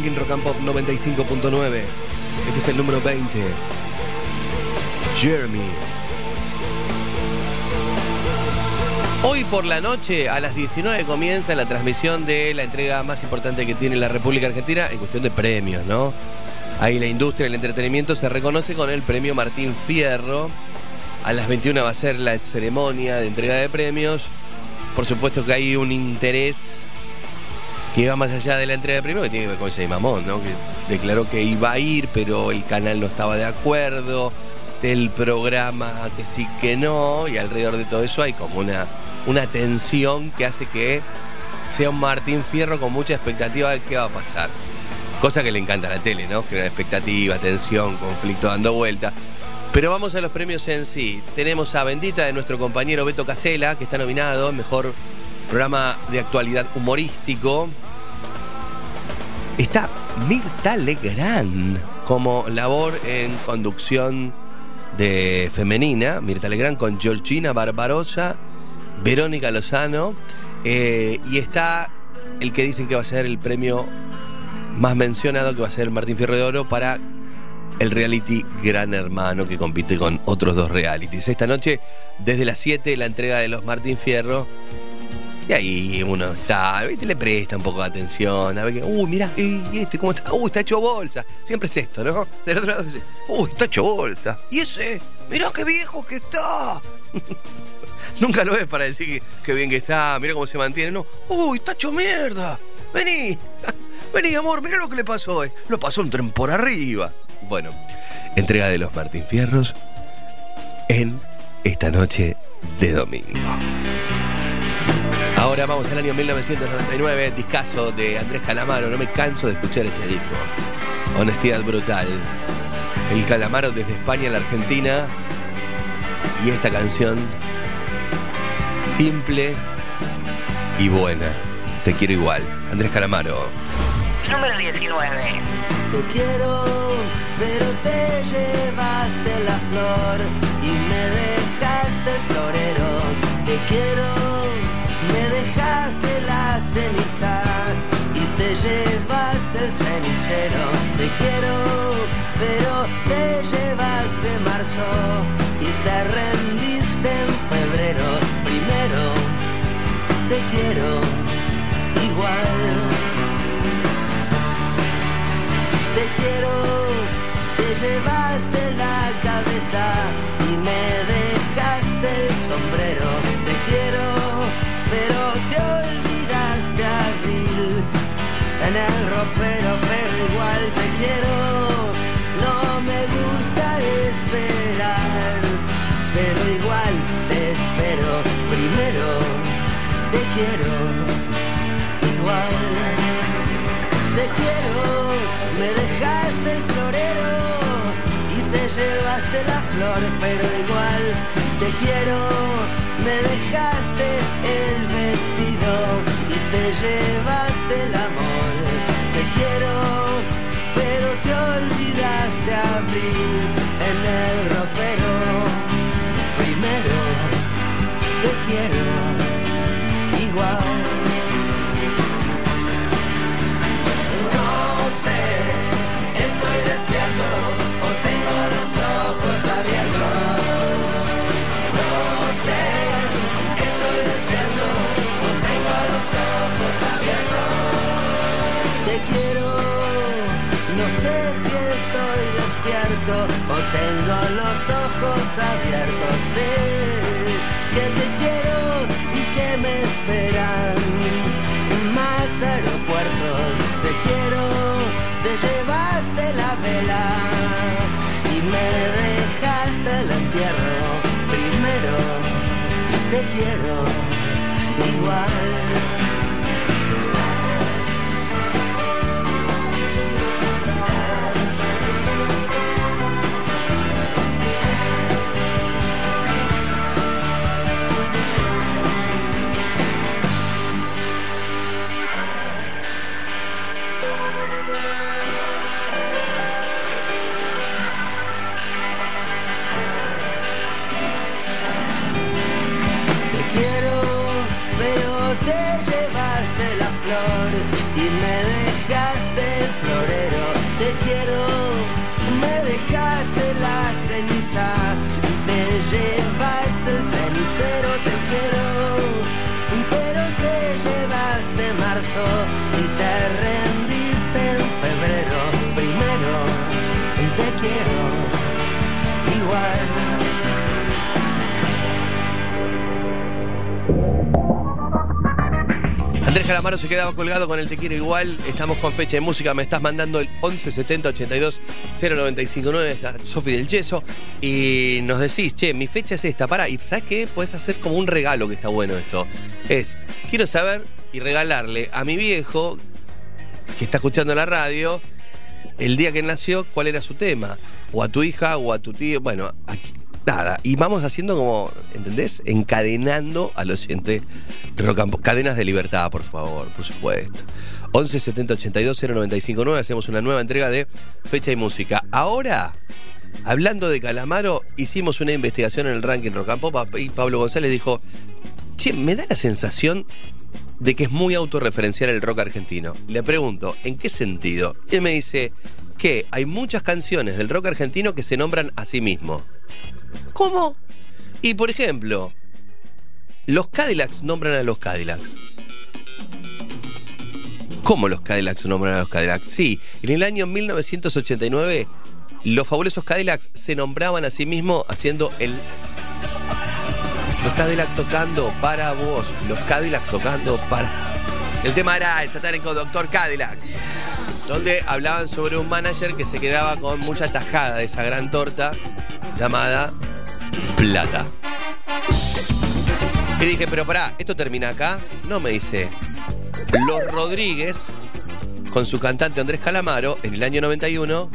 ranking Rock and Pop 95.9. Este es el número 20. Jeremy. Hoy por la noche, a las 19 comienza la transmisión de la entrega más importante que tiene la República Argentina en cuestión de premios, ¿no? Ahí la industria del entretenimiento se reconoce con el premio Martín Fierro. A las 21 va a ser la ceremonia de entrega de premios. Por supuesto que hay un interés que va más allá de la entrega de premios, que tiene que ver con mamón, ¿no? Que declaró que iba a ir, pero el canal no estaba de acuerdo, del programa que sí que no, y alrededor de todo eso hay como una, una tensión que hace que sea un Martín Fierro con mucha expectativa de qué va a pasar. Cosa que le encanta a la tele, ¿no? Crear expectativa, tensión, conflicto dando vuelta. Pero vamos a los premios en sí. Tenemos a Bendita de nuestro compañero Beto Casela, que está nominado, mejor programa de actualidad humorístico. Está Mirta Legrand como labor en conducción de femenina. Mirta Legrand con Georgina Barbarosa, Verónica Lozano. eh, y está el que dicen que va a ser el premio más mencionado, que va a ser Martín Fierro de Oro para el reality Gran Hermano que compite con otros dos realities. Esta noche, desde las 7, la entrega de los Martín Fierro. Y ahí uno está, ¿viste? le presta un poco de atención. A ver que, uy, mirá, ¿y este cómo está? Uy, está hecho bolsa. Siempre es esto, ¿no? Del otro lado dice, uy, está hecho bolsa. Y ese, mirá qué viejo que está. <laughs> Nunca lo ves para decir que, que bien que está, mira cómo se mantiene. No, uy, está hecho mierda. Vení, <laughs> vení, amor, mira lo que le pasó hoy. Lo pasó un tren por arriba. Bueno, entrega de los Martín Fierros en esta noche de domingo. Ahora vamos al año 1999, discazo de Andrés Calamaro. No me canso de escuchar este disco. Honestidad brutal. El Calamaro desde España a la Argentina. Y esta canción, simple y buena. Te quiero igual. Andrés Calamaro. Número 19. Te quiero, pero te llevaste la flor y me dejaste el florero. Te quiero, ceniza y te llevaste el cenicero. Te quiero, pero te llevaste marzo y te rendiste en febrero. Primero quiero igual. Quiero. Me dejaste el vestido y te llevaste te quiero igual. Se quedaba colgado con el Te Quiero Igual. Estamos con fecha de música. Me estás mandando el 11 70 82 0959, la Sofi del Yeso. Y nos decís, che, mi fecha es esta. Para, y ¿sabes qué? Puedes hacer como un regalo que está bueno esto. Es, quiero saber y regalarle a mi viejo, que está escuchando la radio, el día que nació, cuál era su tema. O a tu hija, o a tu tío. Bueno, aquí, nada. Y vamos haciendo como, ¿entendés? Encadenando al oyente rock. Cadenas de libertad, por favor, por supuesto. 11 70 82 0959. Hacemos una nueva entrega de fecha y música. Ahora. Hablando de Calamaro, hicimos una investigación en el ranking Rock and y Pablo González dijo, che, me da la sensación de que es muy autorreferencial el rock argentino. Le pregunto, ¿en qué sentido? Y él me dice que hay muchas canciones del rock argentino que se nombran a sí mismo. ¿Cómo? Y por ejemplo, los Cadillacs nombran a los Cadillacs. ¿Cómo los Cadillacs nombran a los Cadillacs? Sí, en el año 1989 los fabulosos Cadillacs se nombraban a sí mismos haciendo el... Los Cadillacs tocando para vos, los Cadillacs tocando para... El tema era el satánico Doctor Cadillac, donde hablaban sobre un manager que se quedaba con mucha tajada de esa gran torta llamada Plata. Y dije, pero pará, ¿esto termina acá? No, me dice. Los Rodríguez, con su cantante Andrés Calamaro, en el año 91,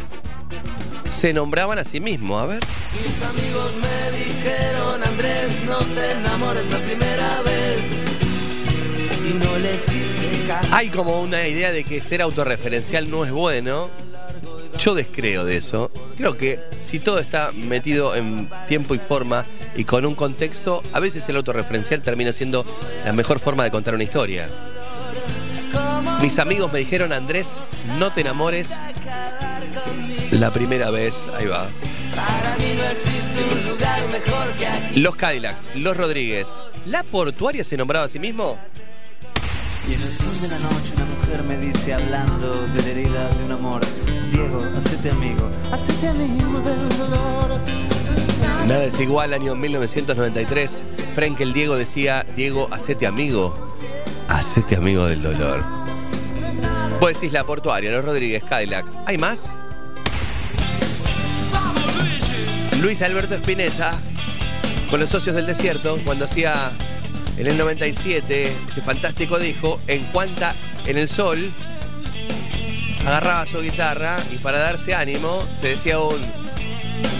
se nombraban a sí mismos. A ver. Mis amigos me dijeron, Andrés, no te enamores la primera vez. Y no les hice caso. Hay como una idea de que ser autorreferencial no es bueno. Yo descreo de eso. Creo que si todo está metido en tiempo y forma y con un contexto, a veces el autorreferencial termina siendo la mejor forma de contar una historia. Mis amigos me dijeron, Andrés, no te enamores la primera vez. Ahí va. Los Cadillacs, los Rodríguez. ¿La portuaria se nombraba a sí mismo? Y en el fin de la noche una mujer me dice hablando de la herida de un amor, Diego, hacete amigo, hacete amigo del dolor. Nada es igual, año 1993. Frenkel Diego decía, Diego, hacete amigo. Hacete amigo del dolor. Vos decís la portuaria, los Rodríguez, Cadillacs. ¿Hay más? Luis Alberto Spinetta, con los socios del desierto, cuando hacía en el 97 ese fantástico disco, en cuanta en el sol, agarraba su guitarra y para darse ánimo se decía un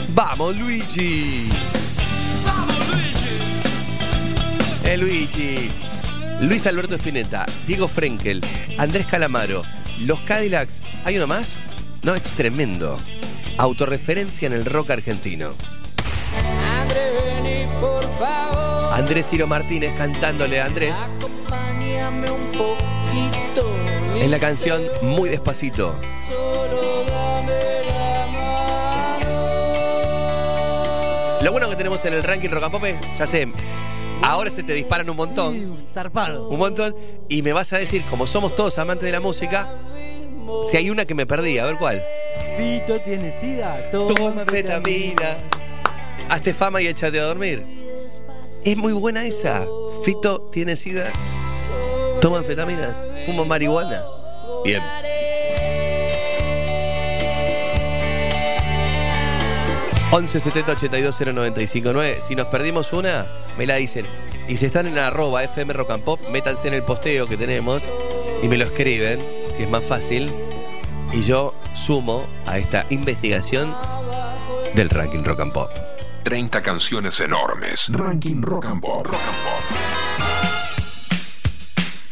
¡Vamos Luigi! Eh Luigi. Luis Alberto Spinetta, Diego Frenkel, Andrés Calamaro, los Cadillacs. ¿Hay uno más? No, esto es tremendo. Autorreferencia en el rock argentino. André, vení, por favor. Andrés Ciro Martínez cantándole a Andrés Acompáñame un poquito. En la canción Muy Despacito. Lo bueno que tenemos en el ranking Rock and Pop es, ya sé, ahora se te disparan un montón. Zarpado. Un montón. Y me vas a decir, como somos todos amantes de la música, si hay una que me perdí, a ver cuál. Fito tiene sida. Toma anfetamina. Hazte fama y échate a dormir. Es muy buena esa. Fito tiene sida. Toma anfetaminas. Fuma marihuana. Bien. ...11 70 82 0959. Si nos perdimos una, me la dicen. Y si están en arroba FM Rock and Pop, métanse en el posteo que tenemos y me lo escriben, si es más fácil. Y yo sumo a esta investigación del ranking Rock and Pop. 30 canciones enormes. Ranking Rock and Pop. Rock and Pop.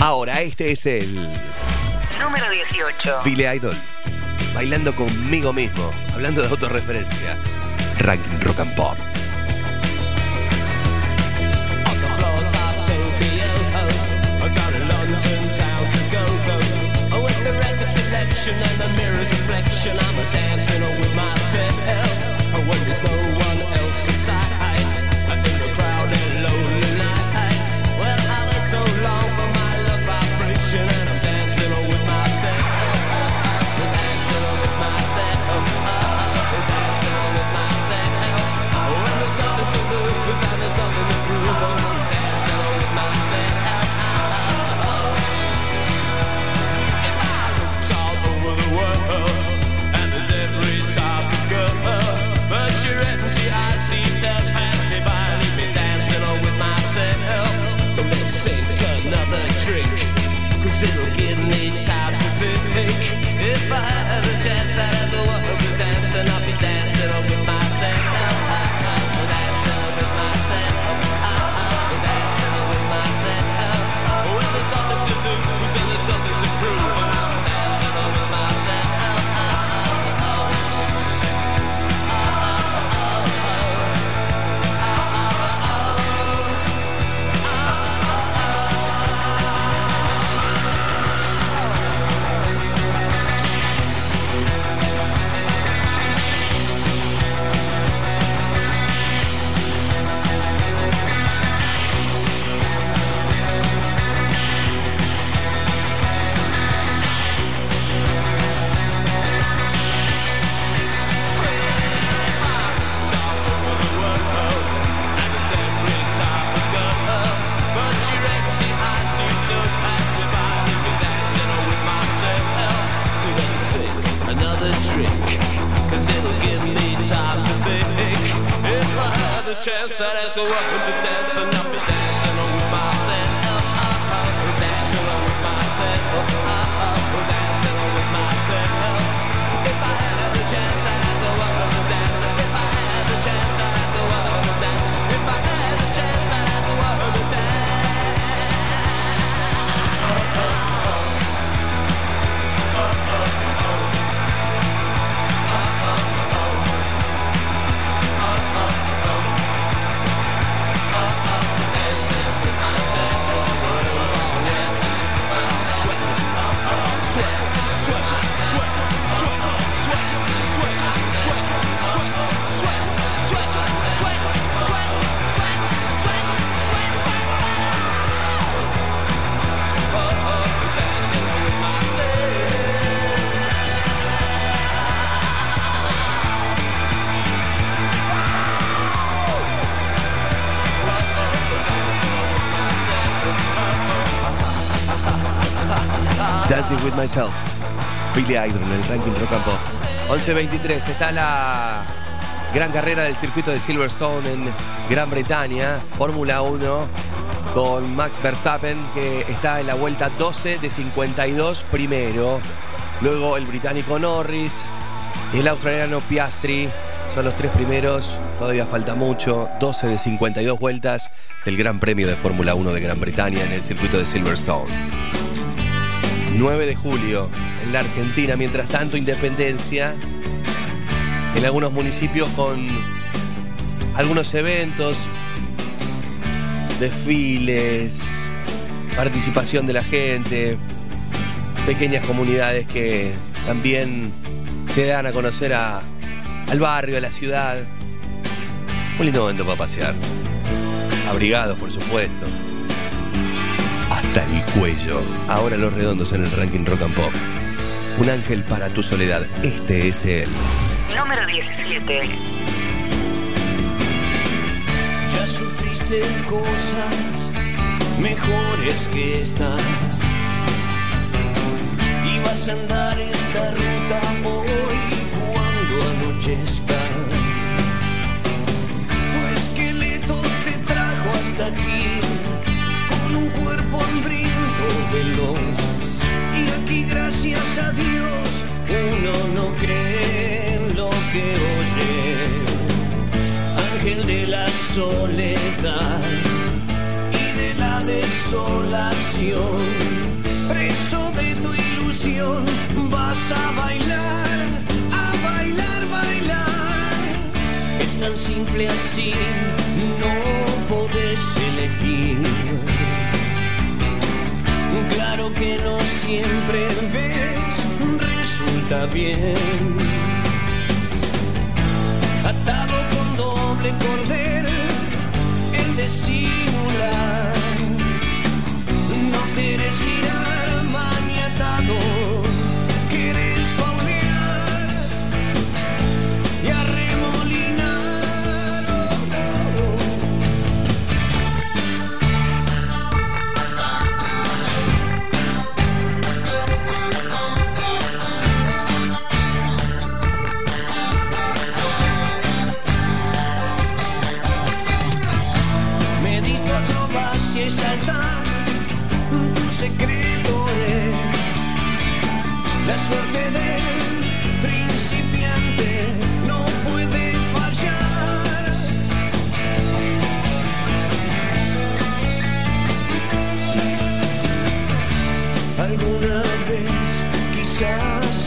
Ahora, este es el Número 18. Billy Idol. Bailando conmigo mismo. Hablando de autorreferencia. Ranking Rock and Pop. Selection and the mirror's reflection, I'm a dancing with myself. When there's no one else inside, chance, I'd ask a woman to dance, and I'll be dancing Dancing with Myself. Billy Idol en el ranking rock and pop. 11.23 está la gran carrera del circuito de Silverstone en Gran Bretaña, Fórmula 1, con Max Verstappen que está en la vuelta 12 de 52 primero. Luego el británico Norris y el australiano Piastri son los tres primeros. Todavía falta mucho. 12 de 52 vueltas del Gran Premio de Fórmula 1 de Gran Bretaña en el circuito de Silverstone. 9 de julio en la Argentina. Mientras tanto, independencia en algunos municipios con algunos eventos, desfiles, participación de la gente, pequeñas comunidades que también se dan a conocer a- al barrio, a la ciudad. Un lindo momento para pasear. Abrigados, por supuesto. Hasta el cuello. Ahora los redondos en el ranking rock and pop. Un ángel para tu soledad. Este es el. Número 17. Ya sufriste cosas mejores que estas. Y vas a andar esta ruta hoy cuando anochezca. Tu esqueleto te trajo hasta aquí Y aquí gracias a Dios uno no cree en lo que oye ángel de la soledad y de la desolación, preso de tu ilusión, vas a bailar, a bailar, bailar. Es tan simple así, no podés elegir. Claro que no siempre ves, resulta bien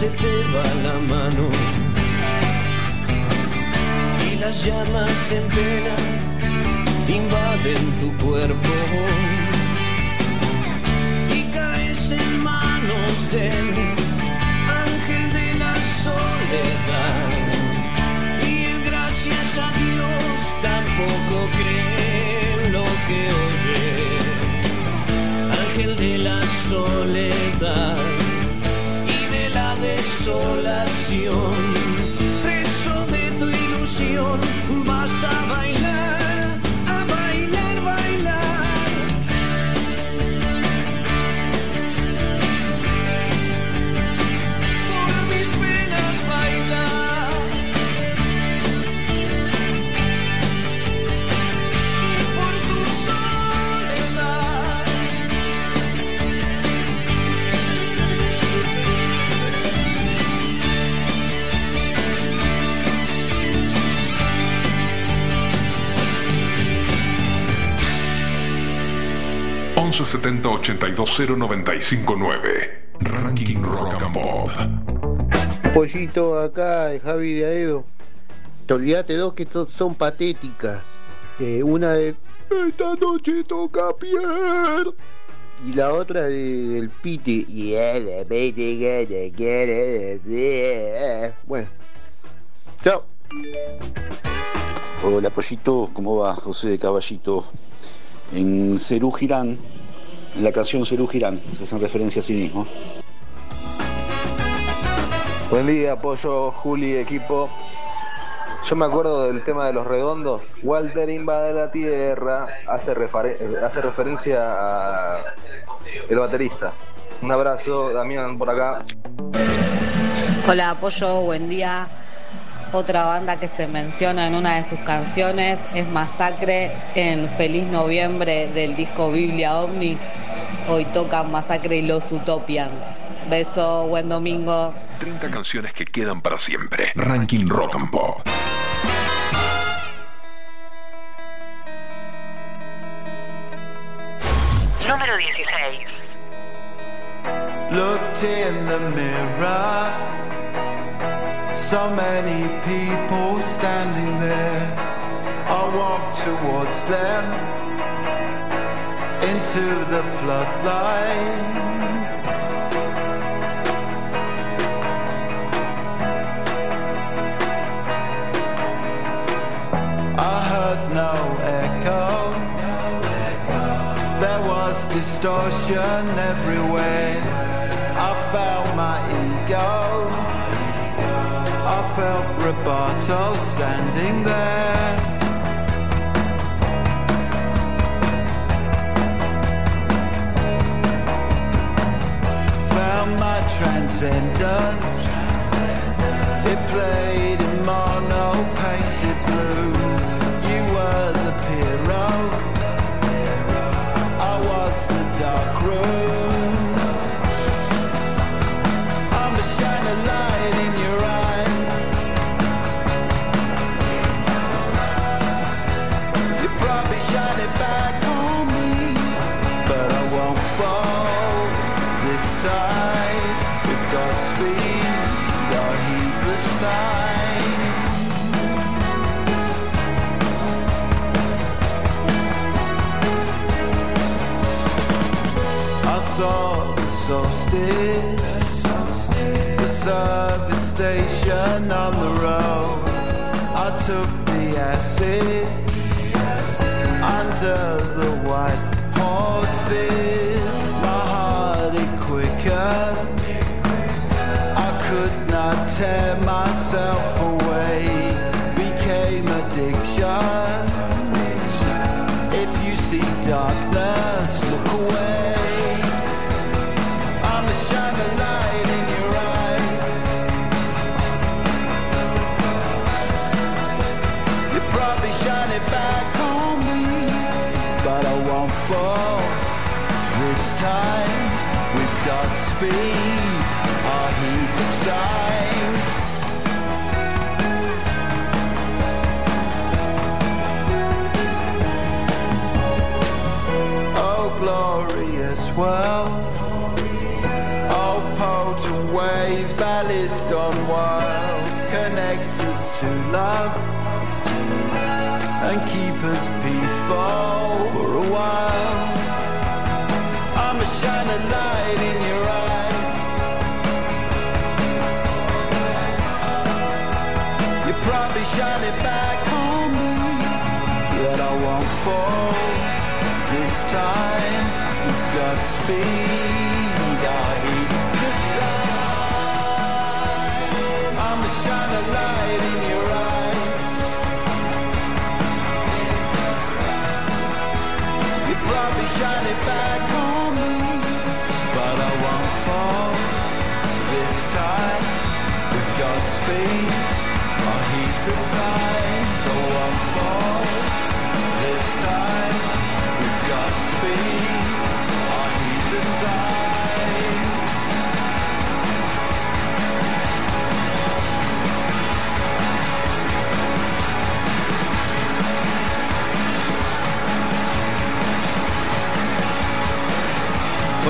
se te va la mano y las llamas en pena invaden tu cuerpo y caes en manos del 1170-820-959. Ranking Rock and Pop. Pollito acá, el Javi de Aedo. Te olvidaste dos que son patéticas. Eh, una de. Esta noche toca piel. Y la otra de, del Piti. Y el Piti que te quiere decir. Bueno. Chao. Hola, Pollito. ¿Cómo va? José de Caballito. En Cerú Girán en la canción Cerú Girán, se hacen referencia a sí mismo. Buen día, Pollo, Juli, equipo. Yo me acuerdo del tema de los redondos. Walter invade la tierra. Hace, refare- hace referencia a el baterista. Un abrazo, Damián, por acá. Hola, Apoyo, buen día. Otra banda que se menciona en una de sus canciones es Masacre en Feliz Noviembre del disco Biblia Omni. Hoy tocan Masacre y los Utopians. Beso, buen domingo. 30 canciones que quedan para siempre. Ranking Rock and Pop. Número 16. Looked in the mirror. So many people standing there. I walk towards them into the floodlight. I heard no echo. There was distortion everywhere. I found my ego. Felt Roberto standing there. Found my transcendence. It played in mono painted blue. Station on the road. I took the acid under the white horses. My heart it quicker. I could not tear myself I'll heed the. Oh, glorious world. Oh, potent wave, valleys gone wild. Connect us to love and keep us peaceful for a while.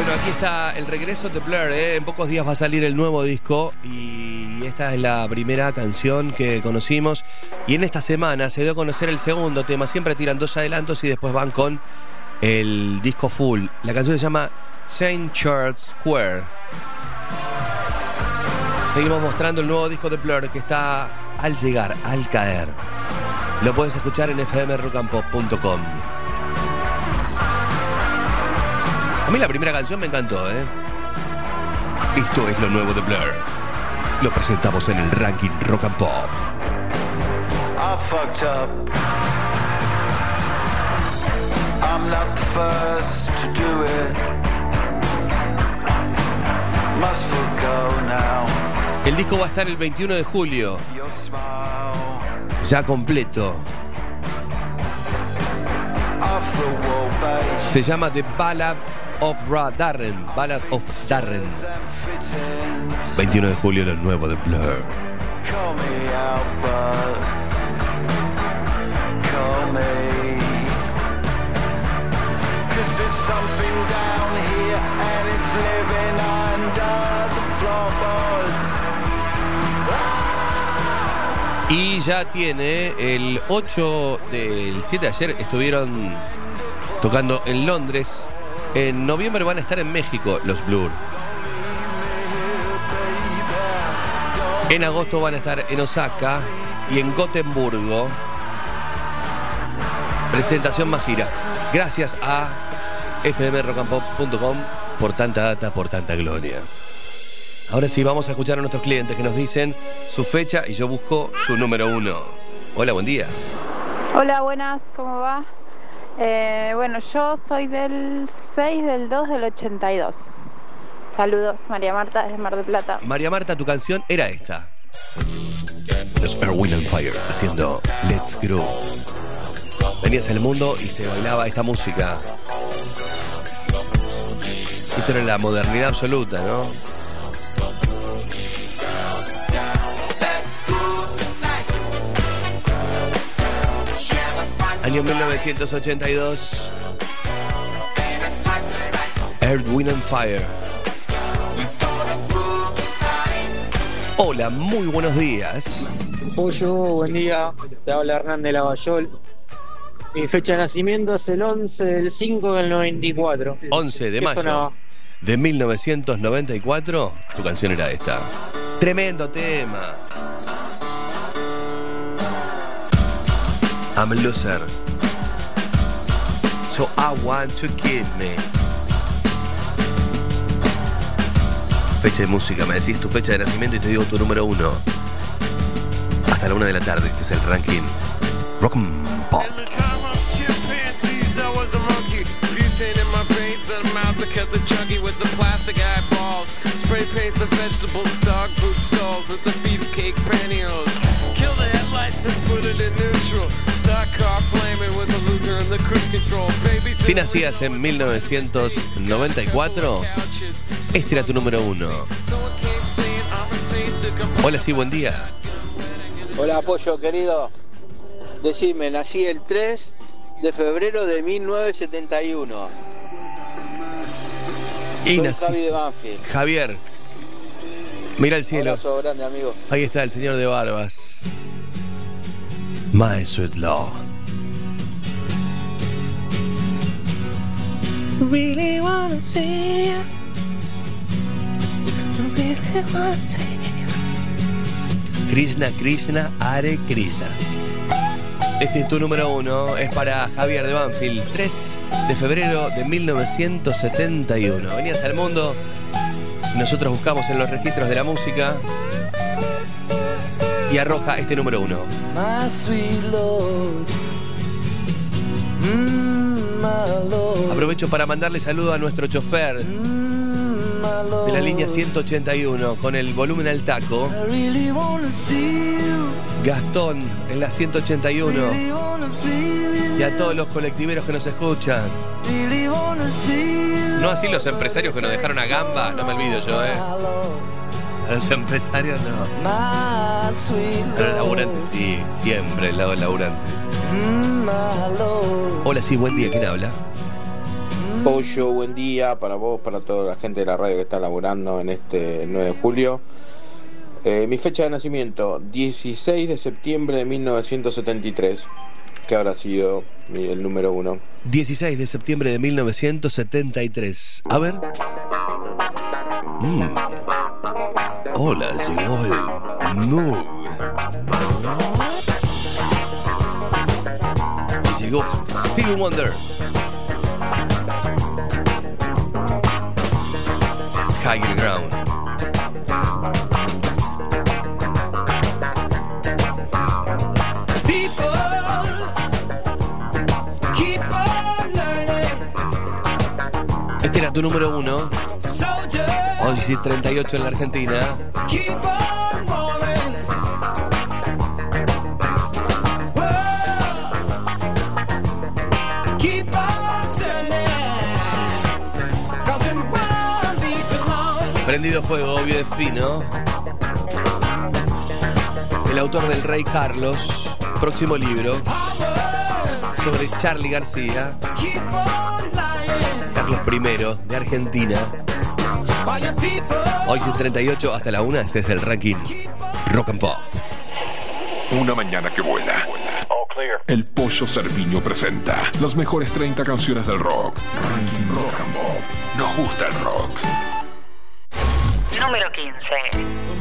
Bueno, aquí está el regreso de Blur. ¿eh? En pocos días va a salir el nuevo disco y esta es la primera canción que conocimos. Y en esta semana se dio a conocer el segundo tema. Siempre tiran dos adelantos y después van con el disco full. La canción se llama St. Charles Square. Seguimos mostrando el nuevo disco de Blur que está al llegar, al caer. Lo puedes escuchar en fmrockandpop.com. A mí la primera canción me encantó, ¿eh? Esto es lo nuevo de Blur. Lo presentamos en el ranking Rock and Pop. I fucked up. I'm not the first to do it. El disco va a estar el 21 de julio. Ya completo. Se llama The Ballad of Ra Darren. Ballad of Darren. 21 de julio, lo nuevo de Blur. Y ya tiene el 8 del 7 de ayer estuvieron tocando en Londres. En noviembre van a estar en México los Blur. En agosto van a estar en Osaka y en Gotemburgo. Presentación más gira. Gracias a fmrockandpop.com por tanta data, por tanta gloria. Ahora sí, vamos a escuchar a nuestros clientes que nos dicen su fecha y yo busco su número uno. Hola, buen día. Hola, buenas, ¿cómo va? Eh, bueno, yo soy del 6 del 2 del 82. Saludos, María Marta desde Mar del Plata. María Marta, tu canción era esta. Los Earth, Wind and Fire haciendo Let's Grow. Venías al mundo y se bailaba esta música. Esto era la modernidad absoluta, ¿no? Año 1982. Earth, Wind and Fire. Hola, muy buenos días. Pollo, buen día. Te habla Hernán de Lavallol. Mi fecha de nacimiento es el 11 del 5 del 94. 11 de ¿Qué mayo sonaba? de 1994. Tu canción era esta. Tremendo tema. I'm a loser. So I want to kill me. Fecha de música, me decís tu fecha de nacimiento y te digo tu número uno. Hasta la una de la tarde, este es el ranking Rock Pop. In my veins and mouth that kept the chunky with the plastic eyeballs. Spray paint the vegetables, dog food stalls with the beefcake pantyhose. Si nacías en 1994, este era tu número uno. Hola, sí, buen día. Hola, Pollo, querido. Decime, nací el 3 de febrero de 1971. Y Soy nací- Javi de Banfield. Javier, mira el cielo. Abrazo grande, amigo. Ahí está el señor de barbas. My sweet law. Really wanna see you. Really wanna see Krishna, Krishna, Hare Krishna. Este es tu número uno, es para Javier de Banfield, 3 de febrero de 1971. Venías al mundo nosotros buscamos en los registros de la música y arroja este número uno. My sweet Lord. Mm. Aprovecho para mandarle saludo a nuestro chofer Lord. de la línea 181 con el volumen al taco. Gastón en la 181 Really wanna be with y a todos los colectiveros que nos escuchan. No así los empresarios que nos dejaron a gamba, no me olvido yo, eh. A los empresarios no. A los laburantes sí, siempre el lado del laburante. Hola, sí, buen día, ¿quién habla? Pollo, buen día para vos, para toda la gente de la radio que está laburando en este 9 de julio. Eh, mi fecha de nacimiento, 16 de septiembre de 1973, que habrá sido el número uno. 16 de septiembre de 1973. A ver. Mm. Hola, llegó el Moog. Llegó Stevie Wonder. Higher Ground. Este era tu número uno. Hoy sí, 38 en la Argentina. Prendido fuego, obvio de fino. El autor del Rey Carlos, próximo libro, sobre Charlie García. Carlos I, de Argentina. Hoy 38 hasta la 1, este es el ranking Rock and Pop. Una mañana que vuela. El Pollo Cerviño presenta las mejores 30 canciones del rock. Ranking Rock and Pop. Nos gusta el rock. Número 15.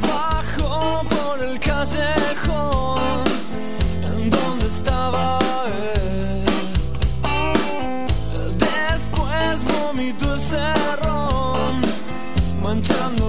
Bajo por el callejón en donde estaba él. Después vomitó ese ron, manchando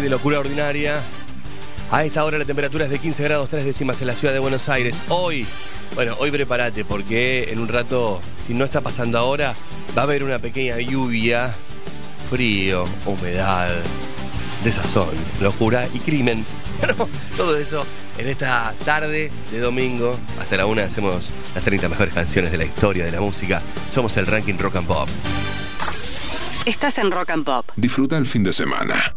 de locura ordinaria. A esta hora la temperatura es de 15 grados 3 décimas en la ciudad de Buenos Aires. Hoy, bueno, hoy prepárate porque en un rato, si no está pasando ahora, va a haber una pequeña lluvia, frío, humedad, desazón, locura y crimen. <laughs> Bueno, todo eso en esta tarde de domingo. Hasta la una hacemos las 30 mejores canciones de la historia de la música. Somos el ranking Rock and Pop. Estás en Rock and Pop. Disfruta el fin de semana.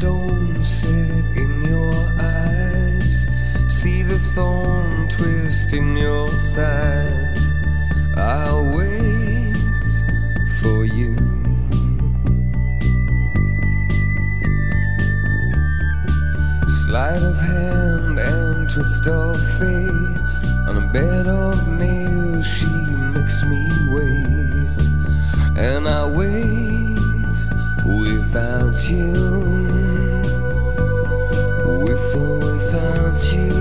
stone set in your eyes. See the thorn twist in your side. I'll wait for you. Sleight of hand and twist of fate. On a bed of nails, she makes me wait. And I wait without you. to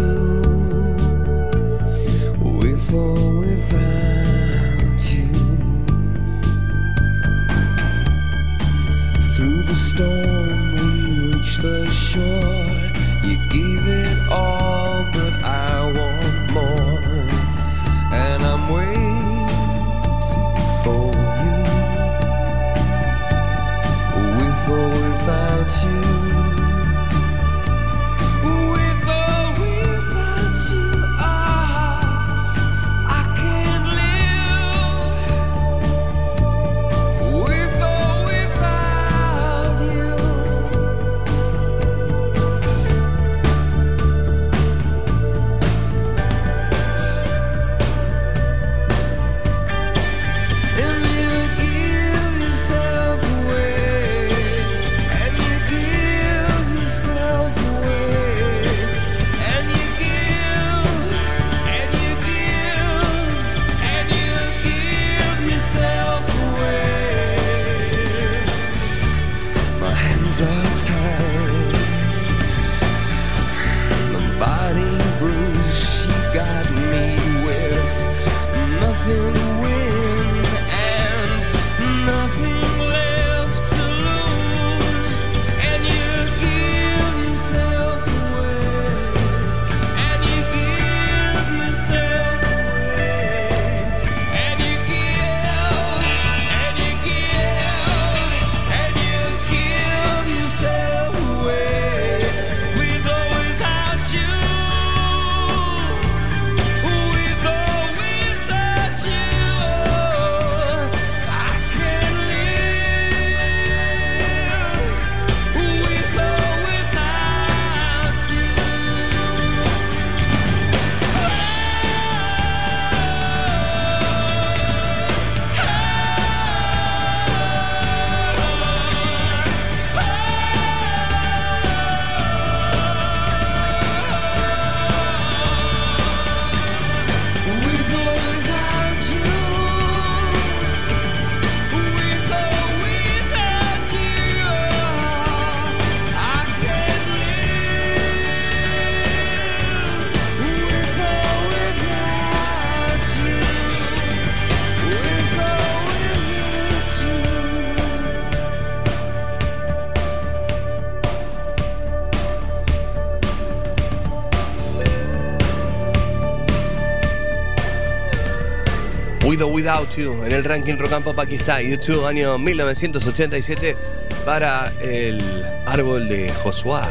Without You en el ranking Rock and Pop. Aquí está YouTube, año 1987, para el árbol de Josué,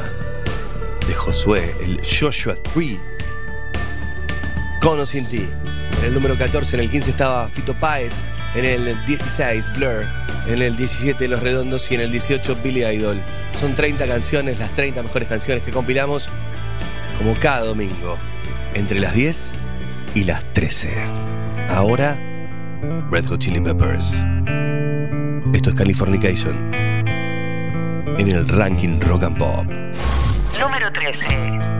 de Josué, el Joshua Tree. Cono sin ti. En el número 14, en el 15 estaba Fito Páez, en el 16 Blur, en el 17 Los Redondos y en el 18 Billy Idol. Son 30 canciones, las 30 mejores canciones que compilamos, como cada domingo, entre las 10 y las 13. Ahora Red Hot Chili Peppers. Esto es Californication. En el ranking Rock and Pop. Número 13.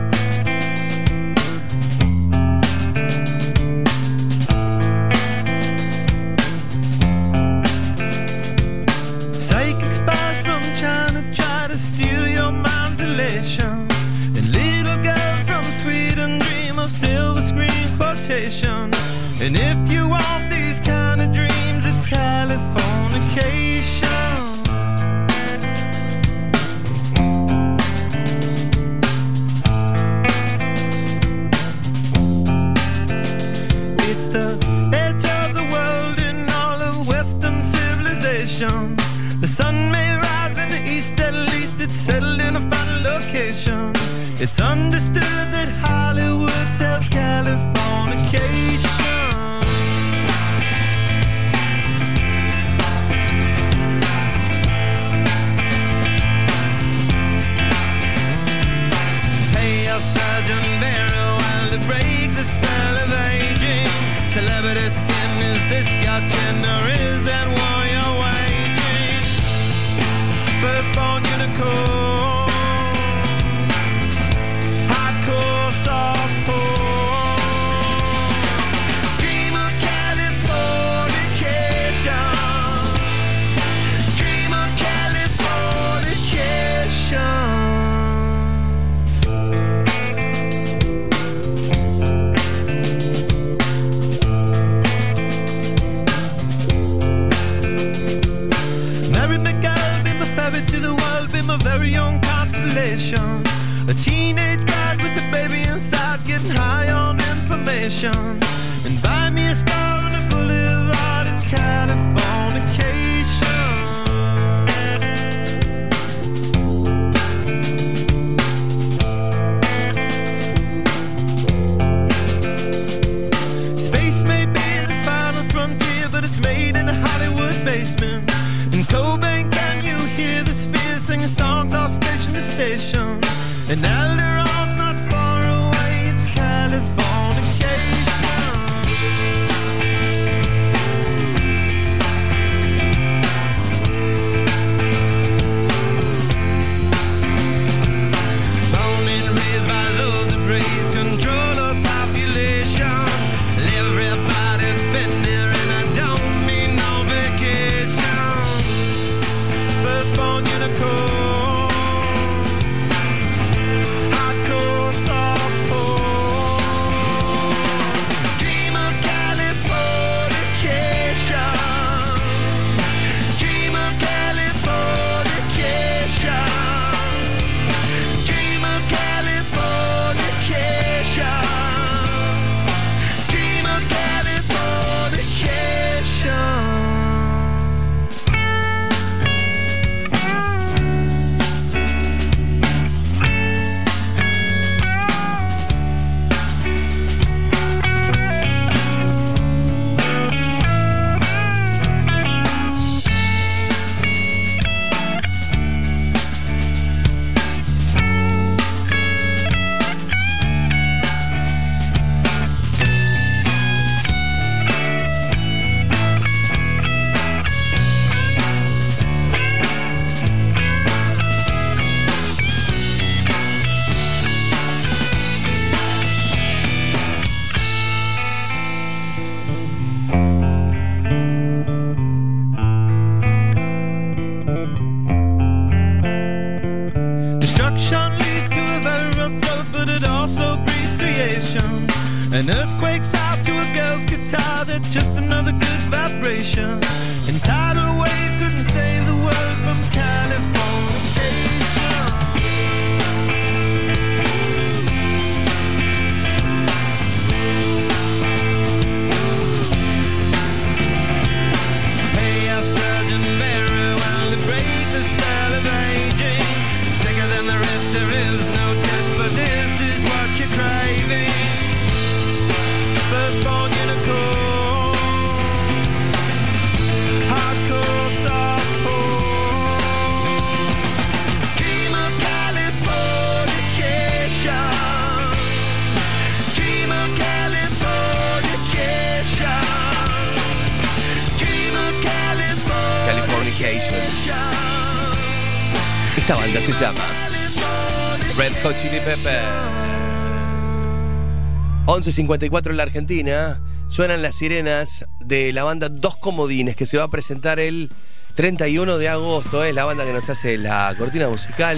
11.54 en la Argentina. Suenan las sirenas de la banda Dos Comodines que se va a presentar el 31 de agosto. Es la banda que nos hace la cortina musical.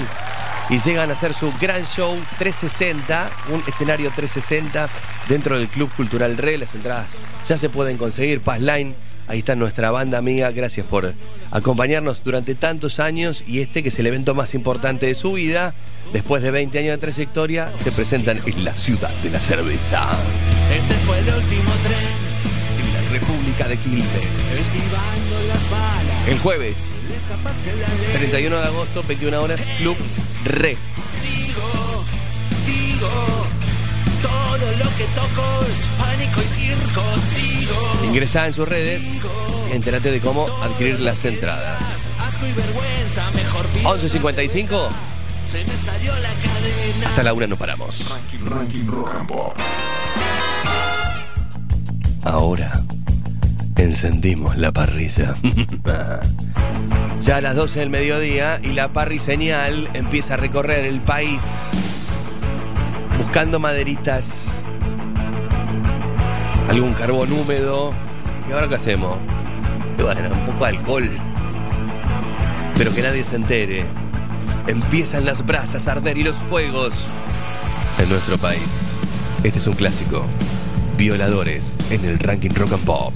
Y llegan a hacer su gran show 360, un escenario 360 dentro del Club Cultural Re. Las entradas ya se pueden conseguir. Passline, ahí está nuestra banda amiga. Gracias por acompañarnos durante tantos años. Y este que es el evento más importante de su vida. Después de 20 años de trayectoria, se presentan en la ciudad de la cerveza. Ese fue el último tren, En la República de Quilmes. esquivando las balas. El jueves, Le escapaste la ley. 31 de agosto, 21 horas, Club Re. Sigo, digo, todo lo que toco es pánico y circo. Sigo, Ingresá en sus redes y entérate de cómo adquirir las entradas. asco y vergüenza, mejor vida. 11.55, hasta la una no paramos. Ranking Rock and Pop. Ahora encendimos la parrilla. <laughs> ya a las 12 del mediodía y la parriseñal empieza a recorrer el país buscando maderitas, algún carbón húmedo. ¿Y ahora qué hacemos? Y bueno, un poco de alcohol. Pero que nadie se entere. Empiezan las brasas a arder y los fuegos en nuestro país. Este es un clásico. Violadores en el ranking rock and pop.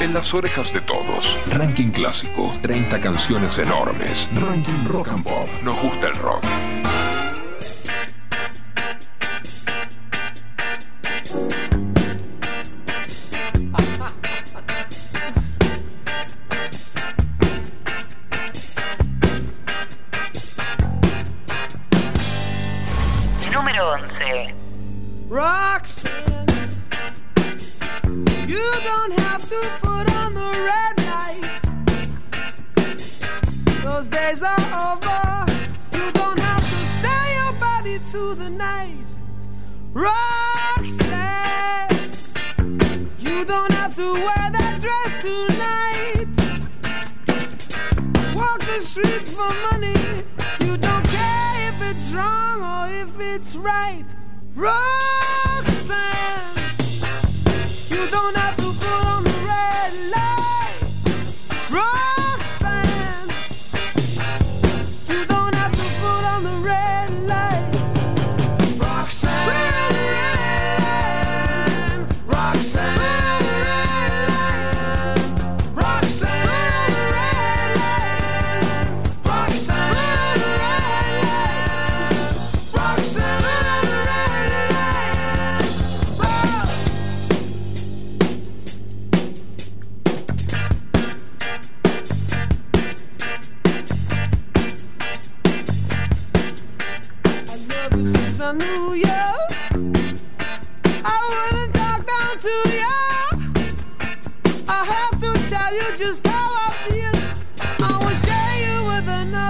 en las orejas de todos. Ranking clásico, 30 canciones enormes. Ranking rock and pop. Nos gusta el rock.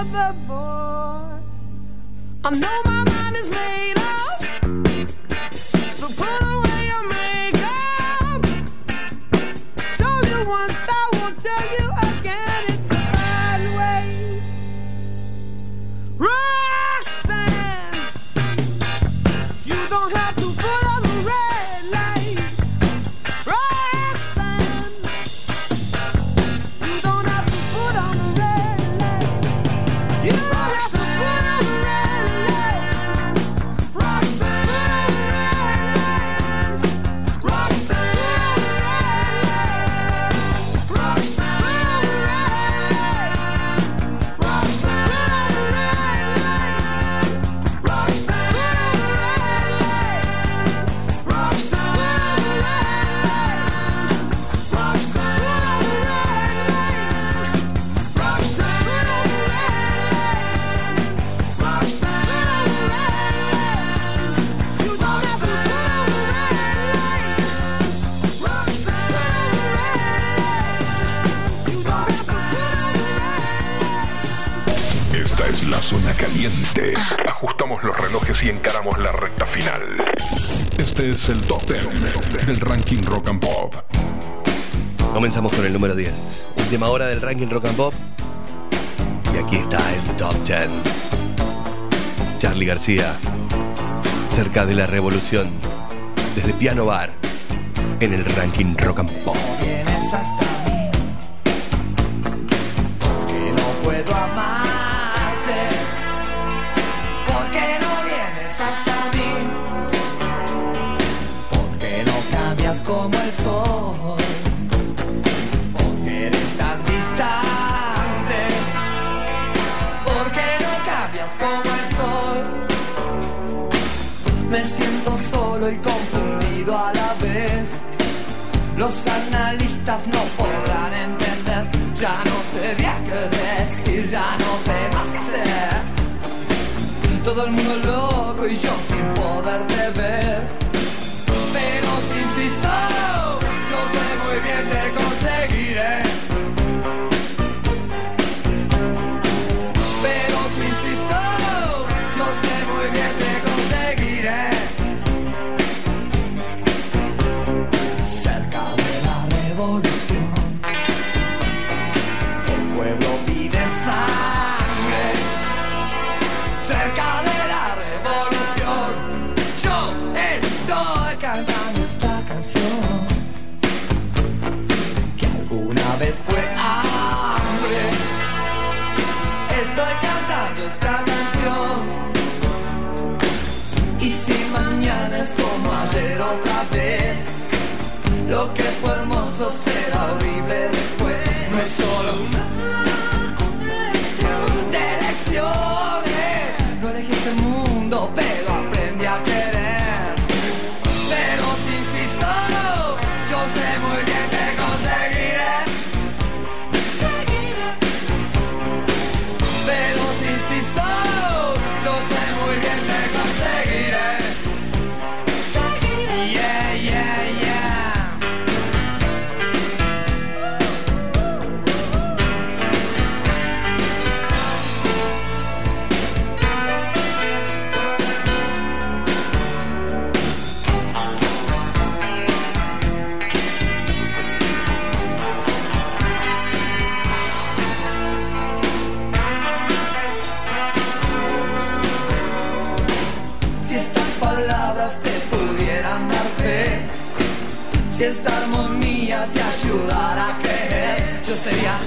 The boy. I know my mind is made up. los relojes y encaramos la recta final. Este es el top 10 del ranking rock and pop. Comenzamos con el número 10. Última hora del ranking rock and pop. Y aquí está el top 10. Charlie García, cerca de la revolución, desde Piano Bar, en el ranking rock and pop. Los analistas no podrán entender. Ya no sería qué decir, ya no sé más qué hacer. Todo el mundo loco y yo sin poder de ver. 谁呀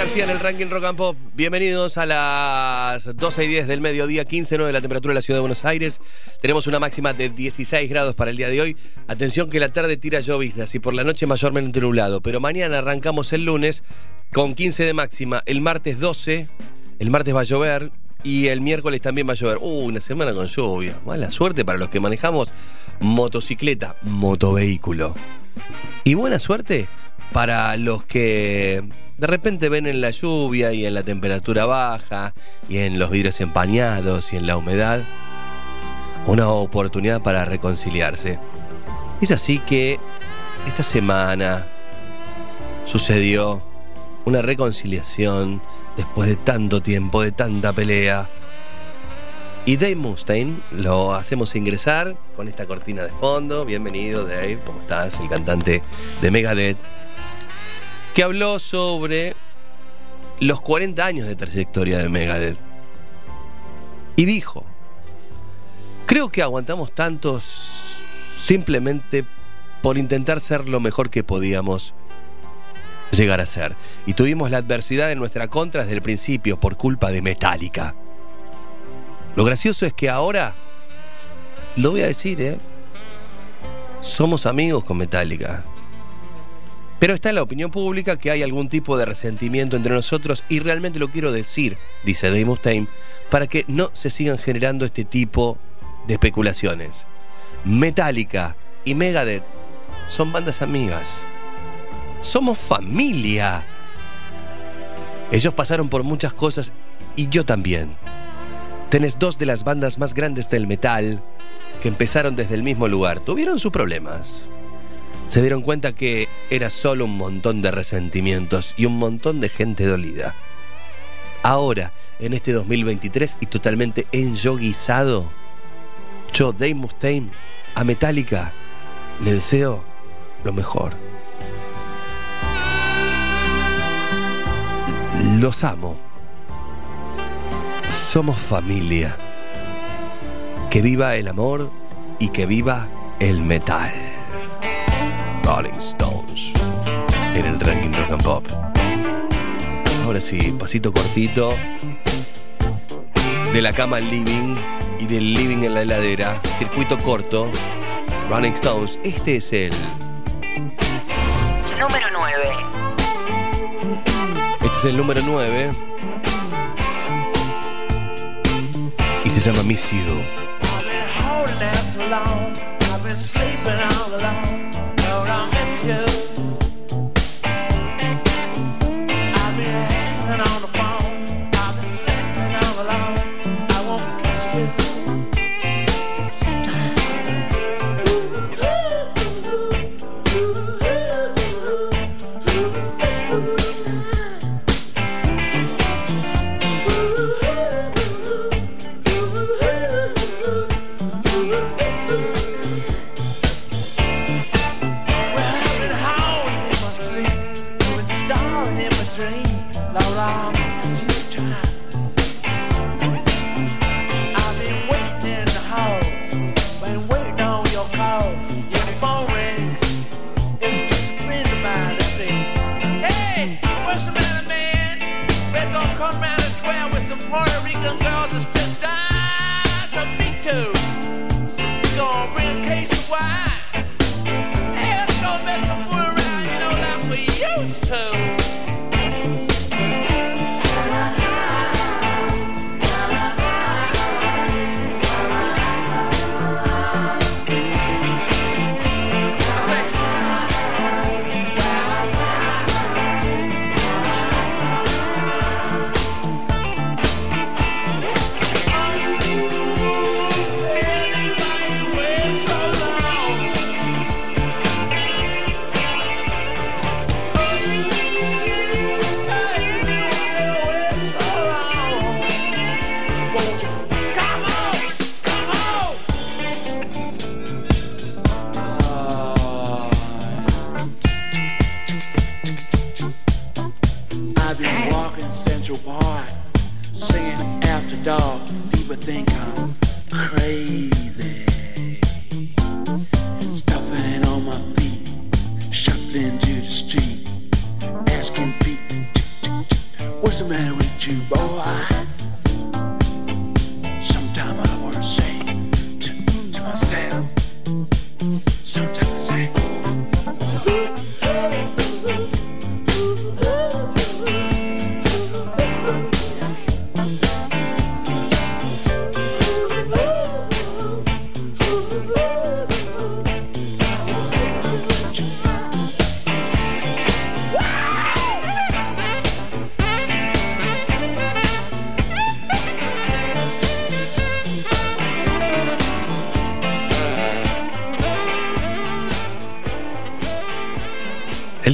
García en el ranking Rock. Bienvenidos a las 12 y 10 del mediodía, 15 de la temperatura de la ciudad de Buenos Aires. Tenemos una máxima de 16 grados para el día de hoy. Atención que la tarde tira lloviznas y por la noche mayormente nublado. Pero mañana arrancamos el lunes con 15 de máxima. El martes 12, el martes va a llover y el miércoles también va a llover. Uh, una semana con lluvia. Mala suerte para los que manejamos motocicleta, motovehículo. Y buena suerte para los que de repente ven en la lluvia y en la temperatura baja y en los vidrios empañados y en la humedad una oportunidad para reconciliarse. Es así que esta semana sucedió una reconciliación después de tanto tiempo, de tanta pelea. Y Dave Mustaine lo hacemos ingresar con esta cortina de fondo. Bienvenido, Dave. ¿Cómo estás? El cantante de Megadeth. Que habló sobre los 40 años de trayectoria de Megadeth. Y dijo: Creo que aguantamos tantos simplemente por intentar ser lo mejor que podíamos llegar a ser. Y tuvimos la adversidad en nuestra contra desde el principio por culpa de Metallica. Lo gracioso es que ahora, lo voy a decir, ¿eh? Somos amigos con Metallica. Pero está en la opinión pública que hay algún tipo de resentimiento entre nosotros y realmente lo quiero decir, dice Dave Mustaine, para que no se sigan generando este tipo de especulaciones. Metallica y Megadeth son bandas amigas. Somos familia. Ellos pasaron por muchas cosas y yo también. Tenés dos de las bandas más grandes del metal que empezaron desde el mismo lugar. Tuvieron sus problemas. Se dieron cuenta que era solo un montón de resentimientos y un montón de gente dolida. Ahora, en este 2023 y totalmente enyoguizado, yo, Dave Mustaine, a Metallica, le deseo lo mejor. Los amo. Somos familia. Que viva el amor y que viva el metal. Rolling Stones. En el ranking rock and pop. Ahora sí, pasito cortito. De la cama al living y del living en la heladera. Circuito corto. Rolling Stones. Este es el. Número 9. Este es el número 9. Y se llama Miss You.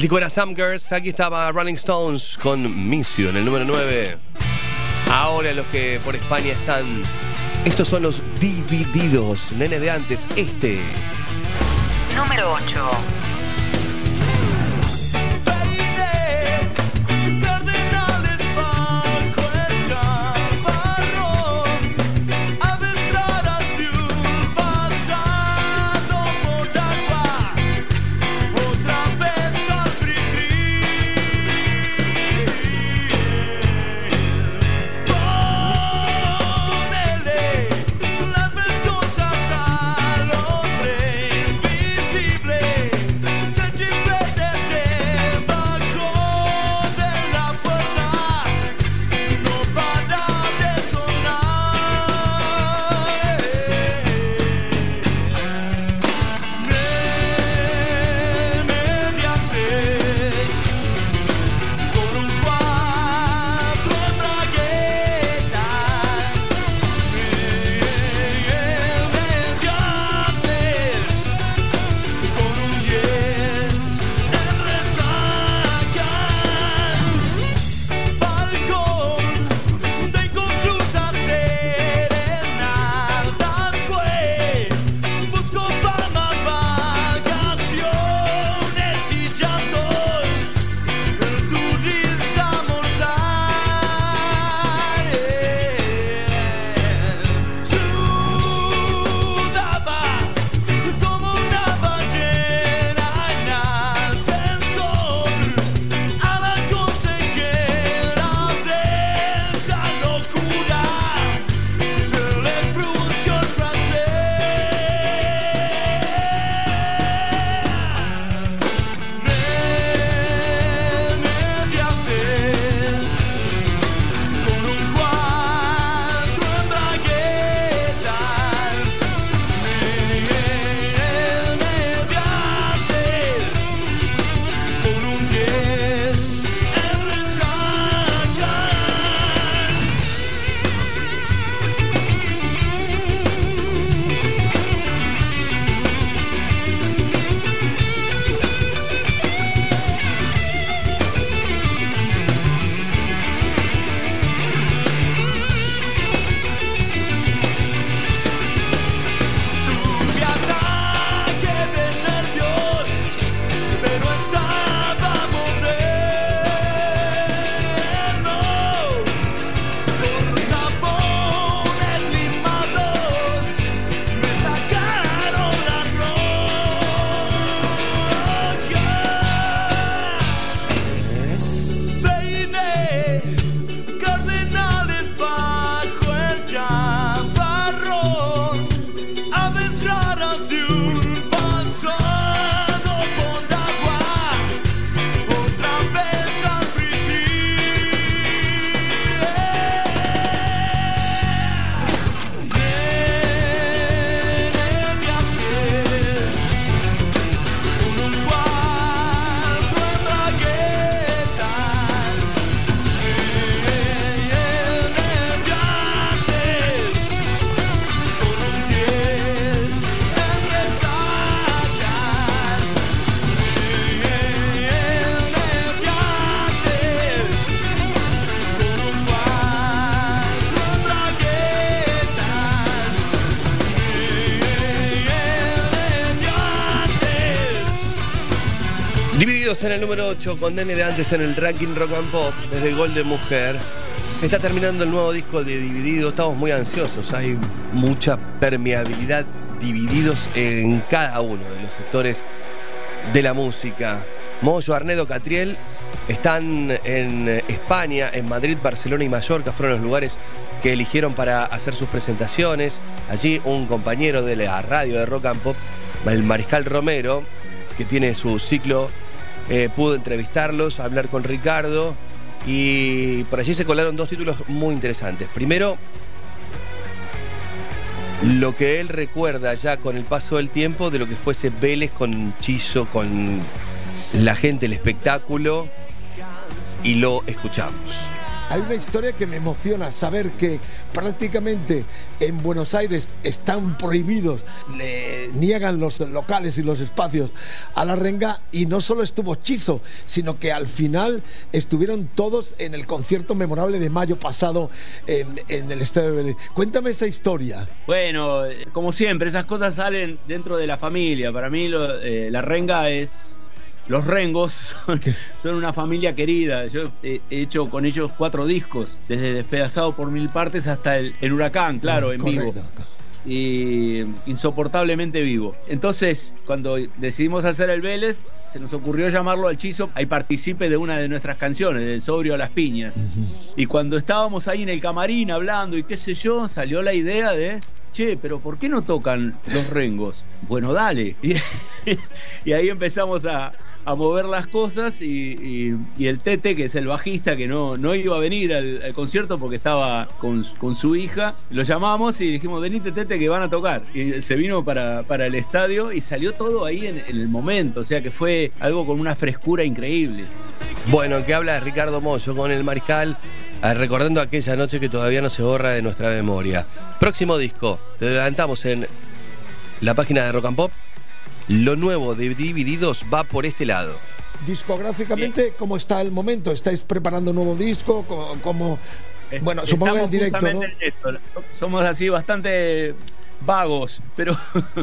Disco era Some Girls, aquí estaba Rolling Stones con Missio en el número 9. Ahora los que por España están, estos son los divididos, nene de antes, este. Número 8. Número 8 con de antes en el ranking Rock and Pop desde Gol de Mujer. Se está terminando el nuevo disco de Divididos, estamos muy ansiosos, hay mucha permeabilidad divididos en cada uno de los sectores de la música. Moyo, Arnedo, Catriel están en España, en Madrid, Barcelona y Mallorca, fueron los lugares que eligieron para hacer sus presentaciones. Allí un compañero de la radio de Rock and Pop, el Mariscal Romero, que tiene su ciclo, eh, pudo entrevistarlos, hablar con Ricardo y por allí se colaron dos títulos muy interesantes. Primero, lo que él recuerda ya con el paso del tiempo de lo que fuese Vélez con Chizo, con la gente, el espectáculo, y lo escuchamos. Hay una historia que me emociona, saber que prácticamente en Buenos Aires están prohibidos, le niegan los locales y los espacios a la renga y no solo estuvo Chizo, sino que al final estuvieron todos en el concierto memorable de mayo pasado en, el Estadio de Belén. Cuéntame esa historia. Bueno, como siempre, esas cosas salen dentro de la familia. Para mí eh, la renga es... Los rengos <laughs> son, son una familia querida. Yo he he hecho con ellos cuatro discos, desde Despedazado por Mil Partes hasta el, el Huracán, claro, en vivo. Y insoportablemente vivo. Entonces, cuando decidimos hacer el Vélez, se nos ocurrió llamarlo al Chizo y participe de una de nuestras canciones, del Sobrio a las Piñas. Y cuando estábamos ahí en el camarín hablando y qué sé yo, salió la idea de, che, pero ¿por qué no tocan los rengos? Bueno, dale. Y, <laughs> y ahí empezamos a, a mover las cosas y, el Tete, que es el bajista, que no, no iba a venir al, concierto porque estaba con, con su hija, lo llamamos y dijimos, venite Tete que van a tocar. Y se vino para, para el estadio y salió todo ahí en, en el momento, o sea que fue algo con una frescura increíble. Bueno, que habla Ricardo Moyo con el Mariscal, eh, recordando aquella noche que todavía no se borra de nuestra memoria. Próximo disco, te adelantamos en la página de Rock and Pop. Lo nuevo de Divididos va por este lado. Discográficamente, ¿cómo está el momento? ¿Estáis preparando un nuevo disco? ¿Cómo, cómo- Bueno, supongo que en Estamos directo, ¿no? justamente en esto. Somos así bastante vagos, pero,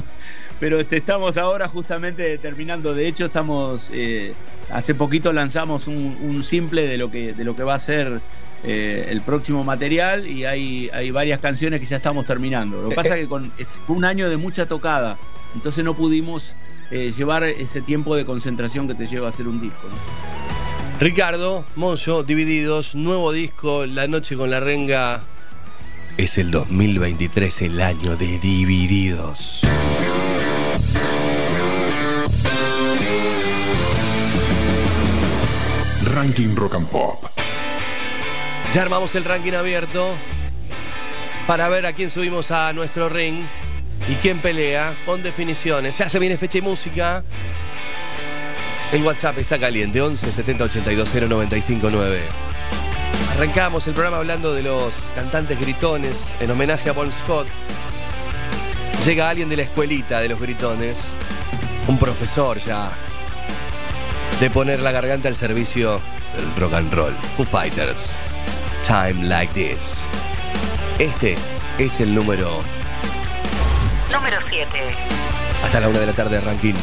<laughs> pero este, estamos ahora justamente terminando. De hecho, estamos eh, hace poquito lanzamos un, un simple de lo que de lo que va a ser eh, el próximo material y hay, hay varias canciones que ya estamos terminando. Lo que pasa es que con, es un año de mucha tocada, entonces no pudimos eh, llevar ese tiempo de concentración que te lleva a hacer un disco. ¿no? Ricardo, Moyo, Divididos, nuevo disco, La Noche con la Renga. Es el 2023, el año de Divididos. Ranking Rock and Pop. Ya armamos el ranking abierto para ver a quién subimos a nuestro ring y quién pelea con definiciones. Ya se viene fecha y música. El WhatsApp está caliente, 11 70 82 0959. Arrancamos el programa hablando de los cantantes gritones en homenaje a Bon Scott. Llega alguien de la escuelita de los gritones, un profesor ya, de poner la garganta al servicio del rock and roll. Foo Fighters, Time Like This. Este es el número Número 7. hasta la una de la tarde ranking.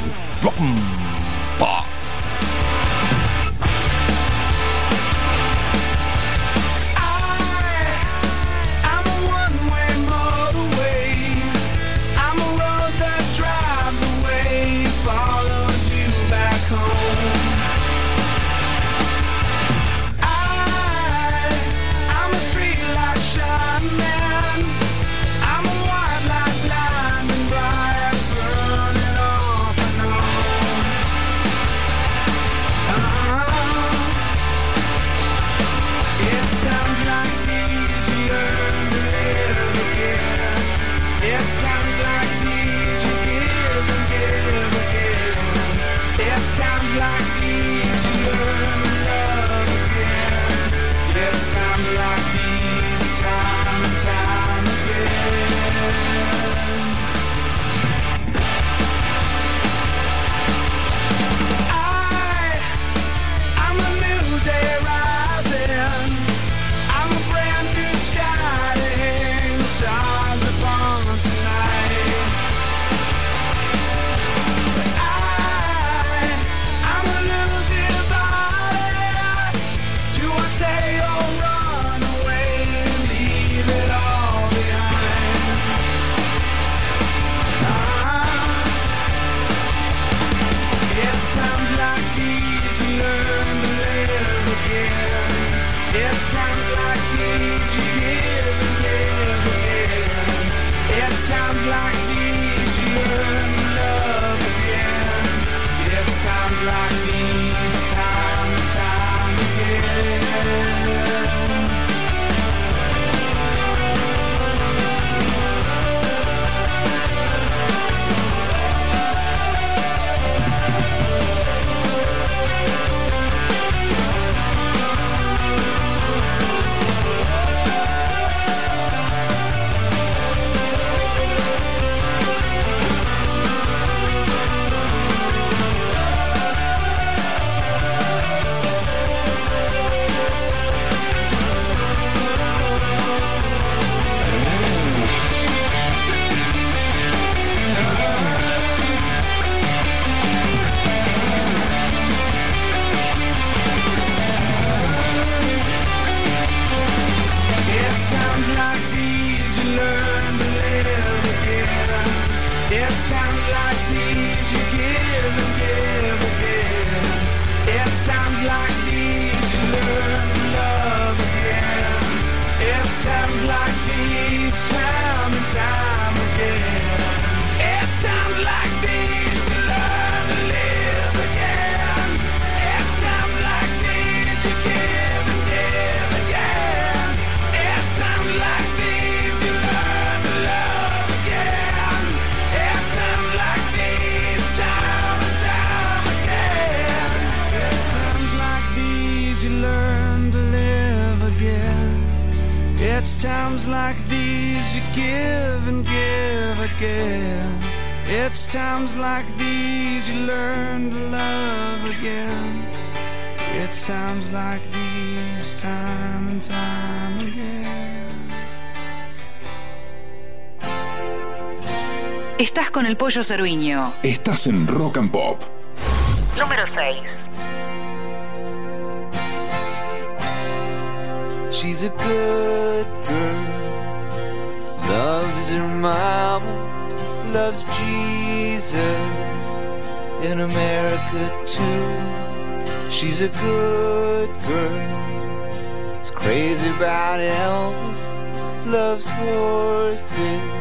Pollo cerviño. Estás en Rock and Pop. Número 6. She's a good girl, loves her mama, loves Jesus in America too. She's a good girl, is crazy about Elvis, loves horses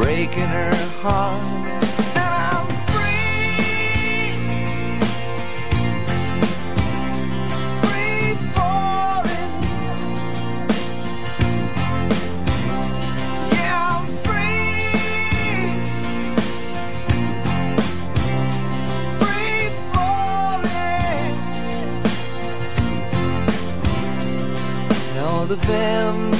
breaking her heart. I'm free, free falling. Yeah, I'm free, free falling. All the vampires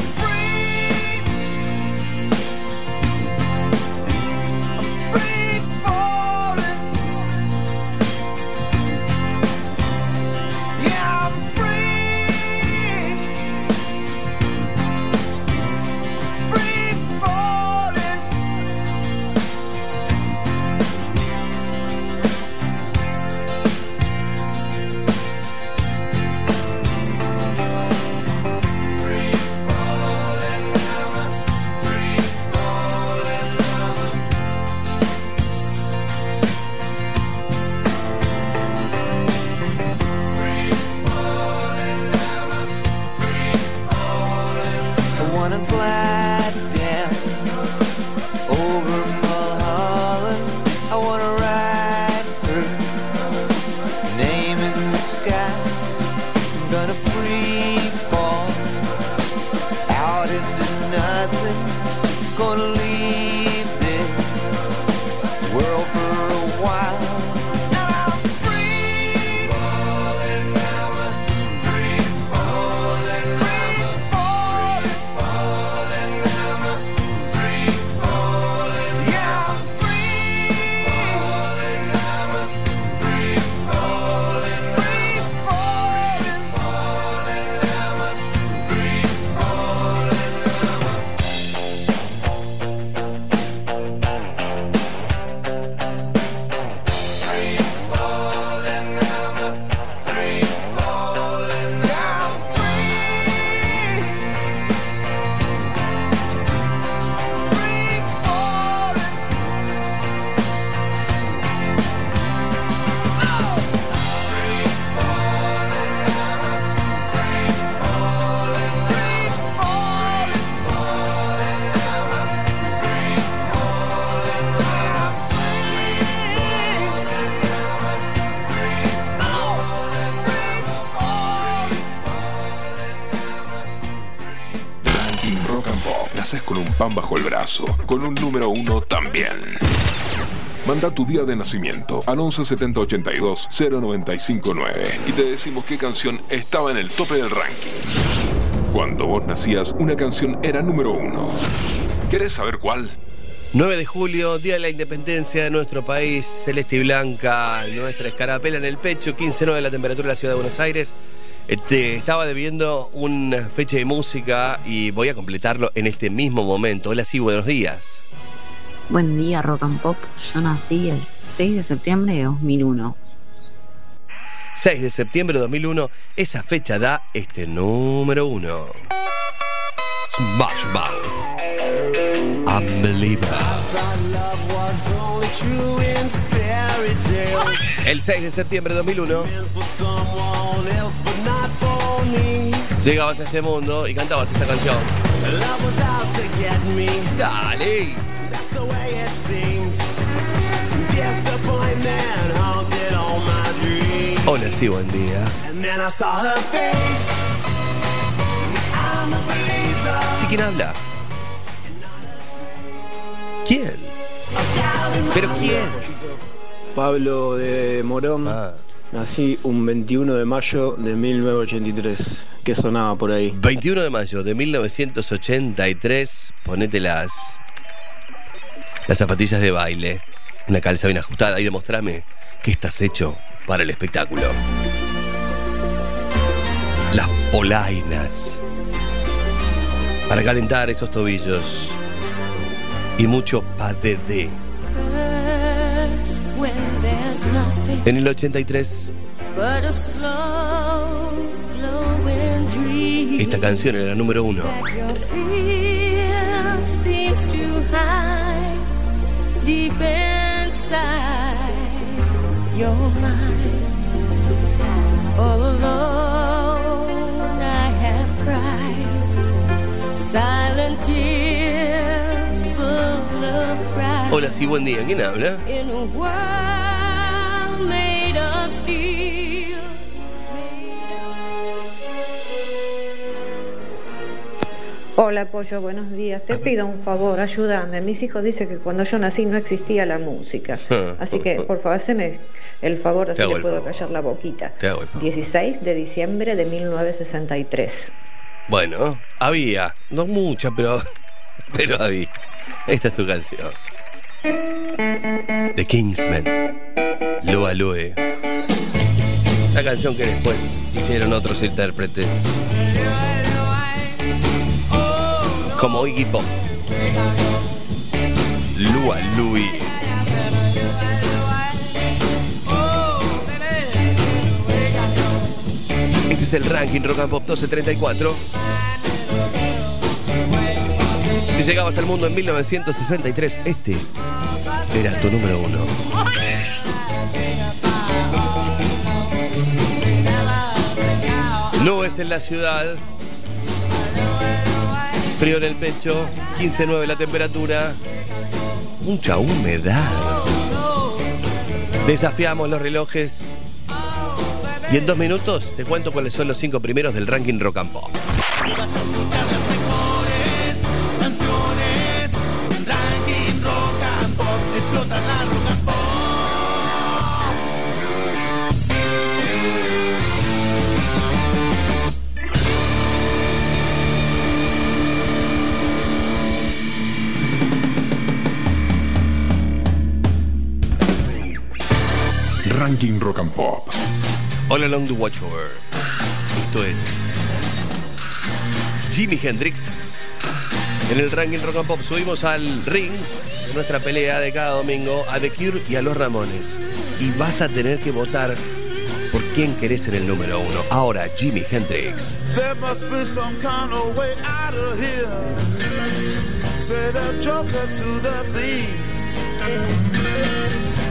Con un número uno también. Manda tu día de nacimiento al 11 70 82 0959 y te decimos qué canción estaba en el tope del ranking. Cuando vos nacías, una canción era número uno. ¿Querés saber cuál? 9 de julio, Día de la Independencia de nuestro país, celeste y blanca, nuestra escarapela en el pecho, 15.9 la temperatura de la ciudad de Buenos Aires. Este, estaba debiendo una fecha de música y voy a completarlo en este mismo momento. Hola, sí, buenos días. Buen día, Rock and Pop. Yo nací el 6 de septiembre de 2001. 6 de septiembre de 2001, esa fecha da este número uno. Smash Mouth. Unbeliever. El 6 de septiembre de 2001 llegabas a este mundo y cantabas esta canción. Dale. Hola, sí, buen día. ¿Sí quién habla? ¿Quién? ¿Pero quién? Pablo de Morón. Nací un 21 de mayo de 1983. ¿Qué sonaba por ahí? 21 de mayo de 1983, ponete las, las zapatillas de baile, una calza bien ajustada y demostrame que estás hecho para el espectáculo. Las polainas, para calentar esos tobillos y mucho there's nothing En el 83, but a slow glowing dream esta canción era la número uno. silent tears. Hola, sí, buen día. ¿Quién habla? In a world made of steel. Hola Pollo, buenos días. Te pido un favor, ayúdame. Mis hijos dicen que cuando yo nací no existía la música. Así que por favor, haceme el favor, así le puedo favor. callar la boquita. Te hago el favor. 16 de diciembre de 1963. Bueno, había, no mucha, pero, <laughs> pero había. Esta es tu canción. The Kingsmen. Loa Loe. La canción que después hicieron otros intérpretes. Como Iggy Pop. Lua Lui. Este es el ranking Rock and Pop 1234. Si llegabas al mundo en 1963, este era tu número uno. Nubes en la ciudad. Frío en el pecho. 15.9 la temperatura. Mucha humedad. Desafiamos los relojes. Y en dos minutos te cuento cuáles son los cinco primeros del ranking Rock and Pop. Ranking Rock and Pop. All Along the Watchtower. Esto es Jimi Hendrix. En el ranking Rock and Pop subimos al ring de nuestra pelea de cada domingo a The Cure y a los Ramones. Y vas a tener que votar por quién querés en el número uno. Ahora, Jimi Hendrix. There must be some kind of way out of here. Say the joker to the thief.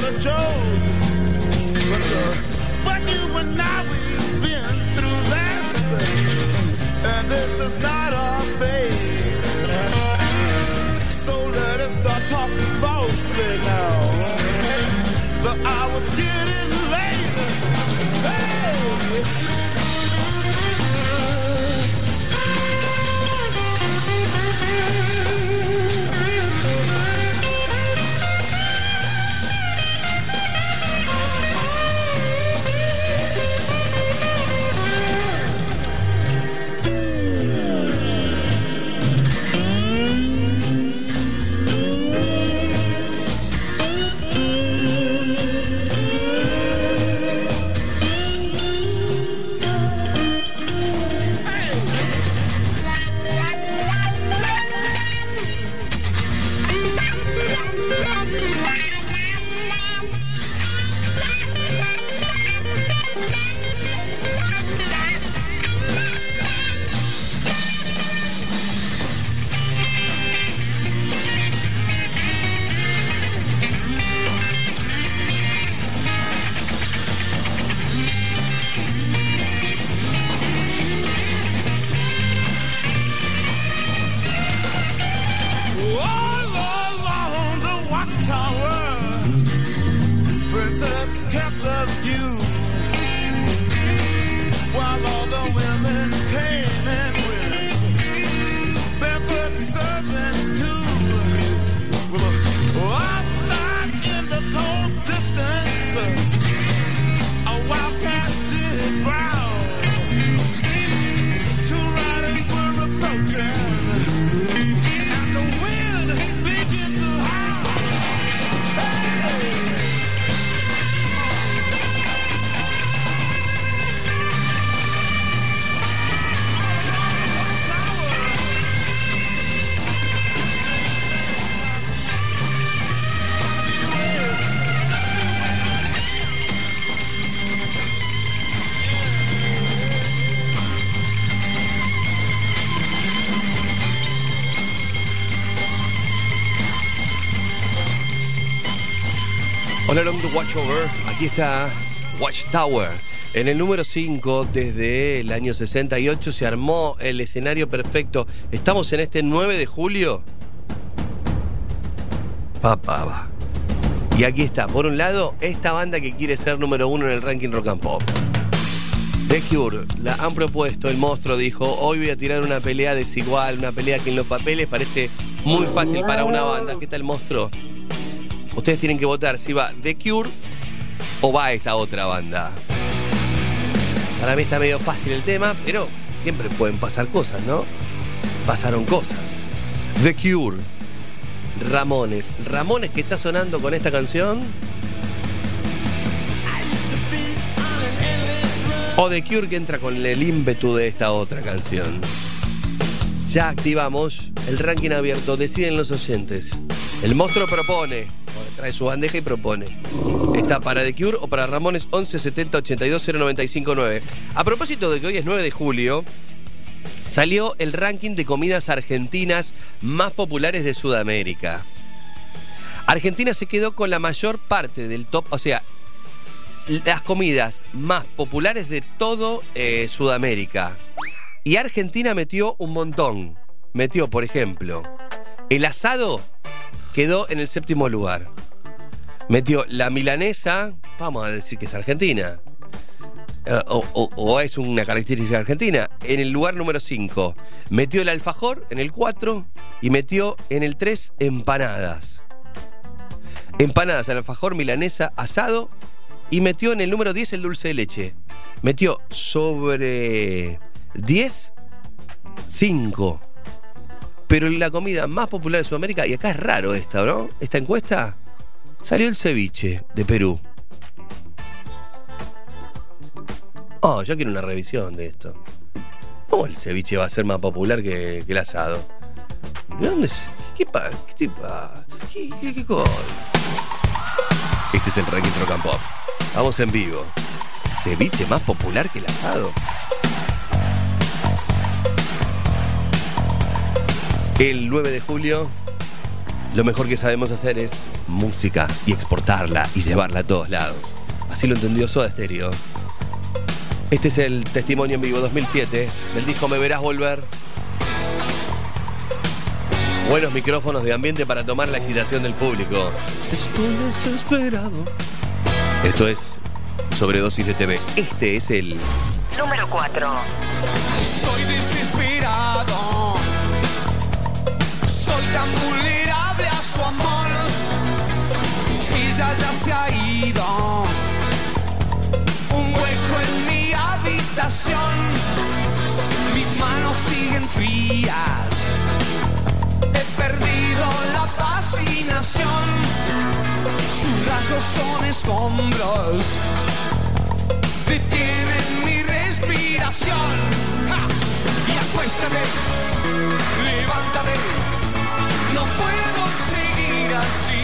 but a joke. But, uh, but you and I, we've been through that. And this is not our fate. So let us start talking falsely now. The hour's getting está Watchtower. En el número 5, desde el año 68, se armó el escenario perfecto. Estamos en este 9 de julio. Papá, va. Y aquí está, por un lado, esta banda que quiere ser número uno en el ranking rock and pop. The Cure, la han propuesto, el monstruo dijo, hoy voy a tirar una pelea desigual, una pelea que en los papeles parece muy fácil para una banda. ¿Qué tal, monstruo? Ustedes tienen que votar si va The Cure o va esta otra banda. Para mí está medio fácil el tema, pero siempre pueden pasar cosas, ¿no? Pasaron cosas. The Cure. Ramones. Ramones que está sonando con esta canción. O The Cure que entra con el ímpetu de esta otra canción. Ya activamos el ranking abierto. Deciden los oyentes. El monstruo propone. Trae su bandeja y propone. ¿Está para The Cure o para Ramones 11 70 82 095 9? A propósito de que hoy es 9 de julio, salió el ranking de comidas argentinas más populares de Sudamérica. Argentina se quedó con la mayor parte del top, o sea, las comidas más populares de todo eh, Sudamérica. Y Argentina metió un montón. Metió, por ejemplo, el asado quedó en el séptimo lugar. Metió la milanesa, vamos a decir que es argentina. Eh, o, es una característica argentina, en el lugar número 5. Metió el alfajor en el 4 y metió en el 3 empanadas. Empanadas, el alfajor, milanesa, asado y metió en el número 10 el dulce de leche. Metió sobre 10, 5. Pero la comida más popular de Sudamérica, y acá es raro esta, ¿no? Esta encuesta, salió el ceviche de Perú. Oh, yo quiero una revisión de esto. ¿Cómo el ceviche va a ser más popular que, el asado? ¿De dónde es? ¿Qué pa? ¿Qué tipo? ¿Qué, qué, qué cosa? Este es el ranking rock. Vamos en vivo. Ceviche más popular que el asado. El 9 de julio, lo mejor que sabemos hacer es música y exportarla y llevarla a todos lados. Así lo entendió Soda Stereo. Este es el testimonio en vivo 2007 del disco Me Verás Volver. Buenos micrófonos de ambiente para tomar la excitación del público. Estoy desesperado. Esto es Sobredosis de TV. Este es el Número 4. Estoy desesperado. Soy tan vulnerable Mis manos siguen frías. He perdido la fascinación. Sus rasgos son escombros. Detienen mi respiración. Y acuéstate, levántate. No puedo seguir así.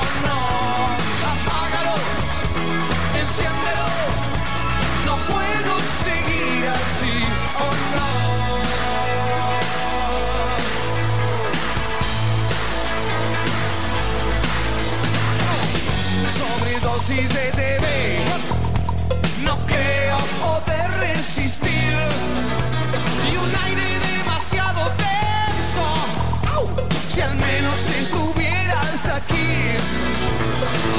Oh no, apágalo, enciéndelo. De TV. No creo poder resistir. Y un aire demasiado denso. Si al menos estuvieras aquí.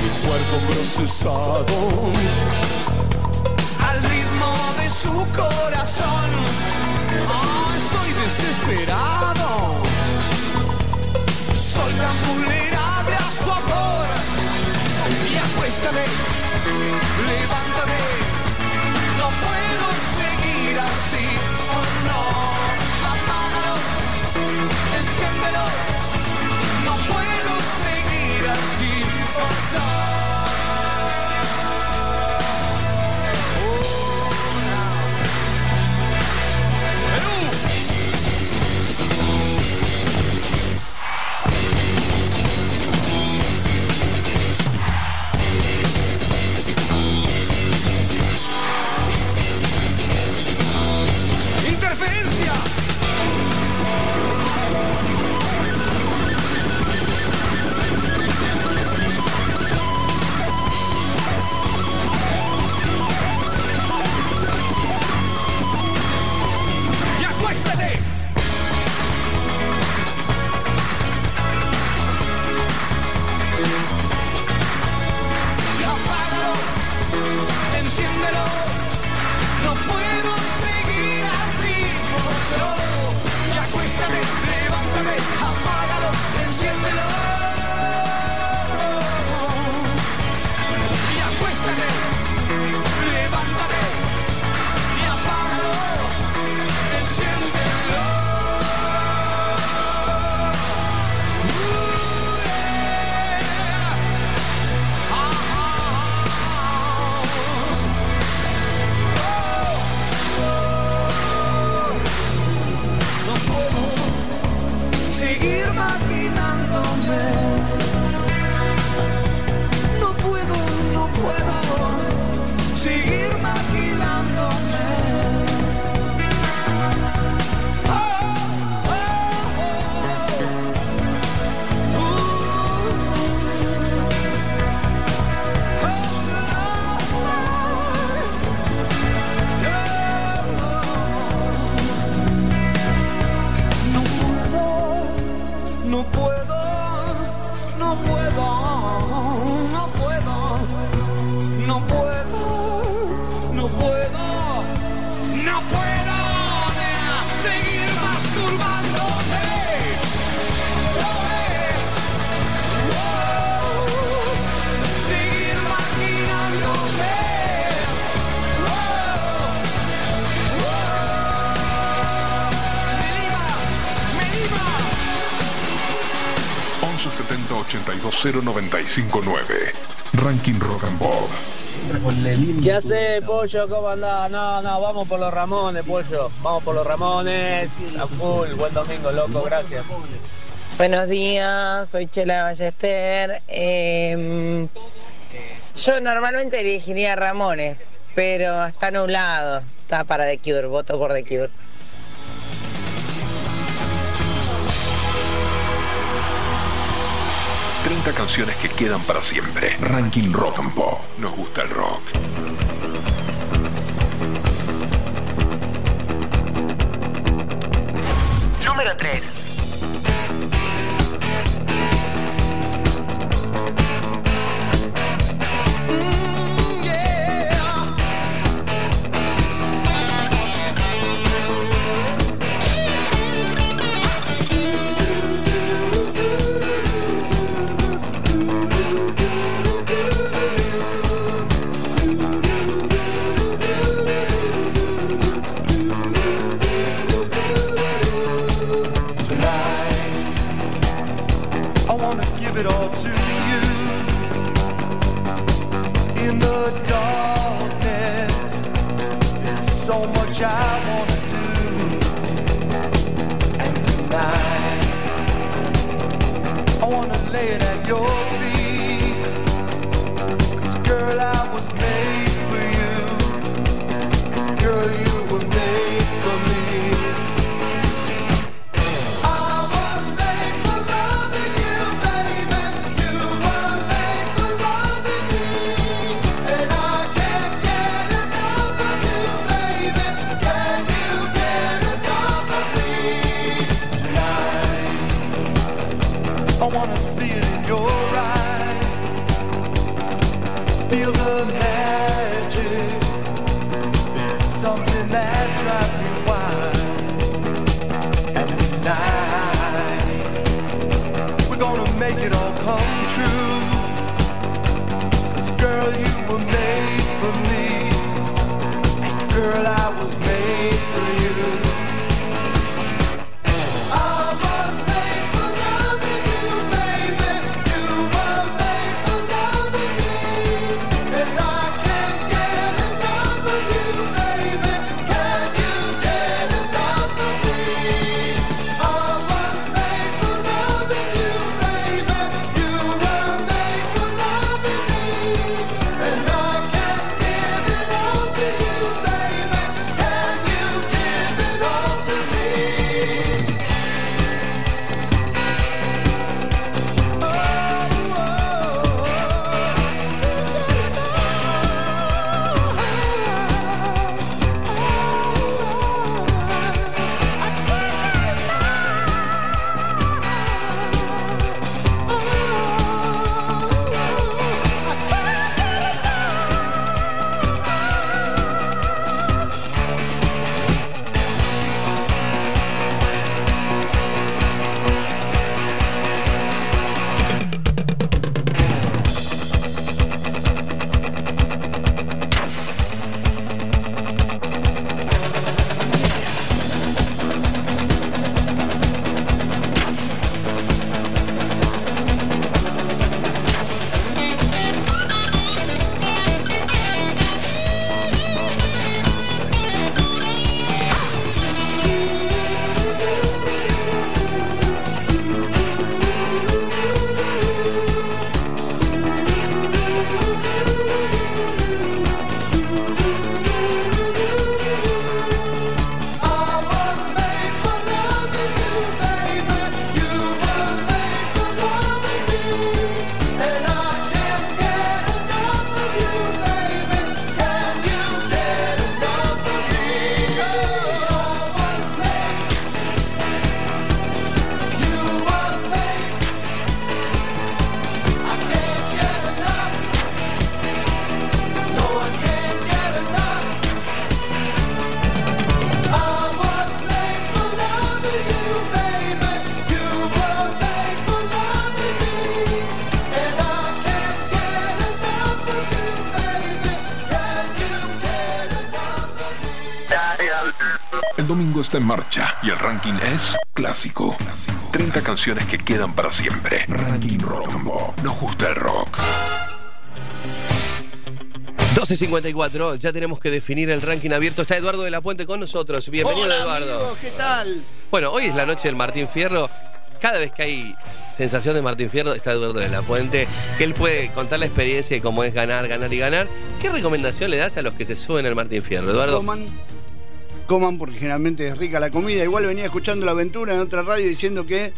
Mi cuerpo procesado. Su corazón. Oh, estoy desesperado. Soy tan vulnerable a su amor. Y acuéstame, levántame. No puedo seguir así. 1170 82 0959. Ranking Rock and Pop. Ya sé, Pollo, ¿cómo andás? No, no, vamos por los Ramones, Pollo. Vamos por los Ramones. A full. Buen domingo, loco. Gracias. Buenos días, soy Chela Ballester. Eh, Yo normalmente elegiría Ramones, pero está nublado. Está para The Cure, voto por The Cure. Rock. 30 canciones que quedan para siempre. Ranking Rock and Pop. Nos gusta el rock. Número 3. Está en marcha y el ranking es clásico. 30 canciones que quedan para siempre. Ranking Rock and Pop. Nos gusta el rock. 12.54, ya tenemos que definir el ranking abierto. Está Eduardo de la Puente con nosotros. Bienvenido, Hola, Eduardo. amigos, ¿qué tal? Bueno, hoy es la noche del Martín Fierro. cada vez que hay sensación de Martín Fierro está Eduardo de la Puente, que él puede contar la experiencia de cómo es ganar, ganar y ganar. ¿Qué recomendación le das a los que se suben al Martín Fierro, Eduardo? Coman, coman porque generalmente es rica la comida. Igual venía escuchando la aventura en otra radio diciendo que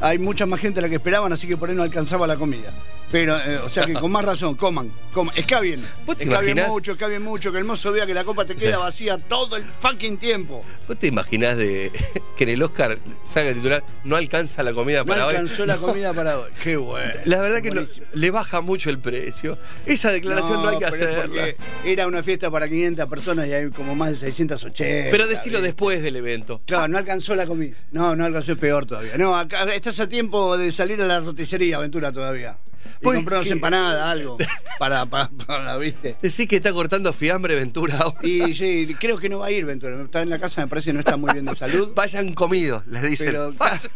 hay mucha más gente de la que esperaban, así que por ahí no alcanzaba la comida. Pero, eh, o sea que con más razón, coman, coman. Escabien. ¿Vos te Escabien mucho, escabien mucho, que el mozo vea que la copa te queda <laughs> vacía todo el fucking tiempo. ¿Vos te imaginás de <laughs> que en el Oscar salga el titular no alcanza la comida No para hoy? alcanzó la <laughs> comida para hoy. Qué bueno. La verdad que lo- le baja mucho el precio. Esa declaración no, hay que hacerla. Era una fiesta para 500 personas y hay como más de 680. Pero decirlo ¿viste? después del evento. Claro, no alcanzó la comida. No, no alcanzó, es peor todavía. No, acá estás a tiempo de salir a la roticería, Aventura, todavía. Y Uy, comprar unas ¿qué? empanadas, algo. Para, para, para, ¿viste? Decís que está cortando fiambre Ventura ahora. Y sí, creo que no va a ir Ventura. Está en la casa, me parece que no está muy bien de salud. Vayan comidos, les dicen. Pero Vayan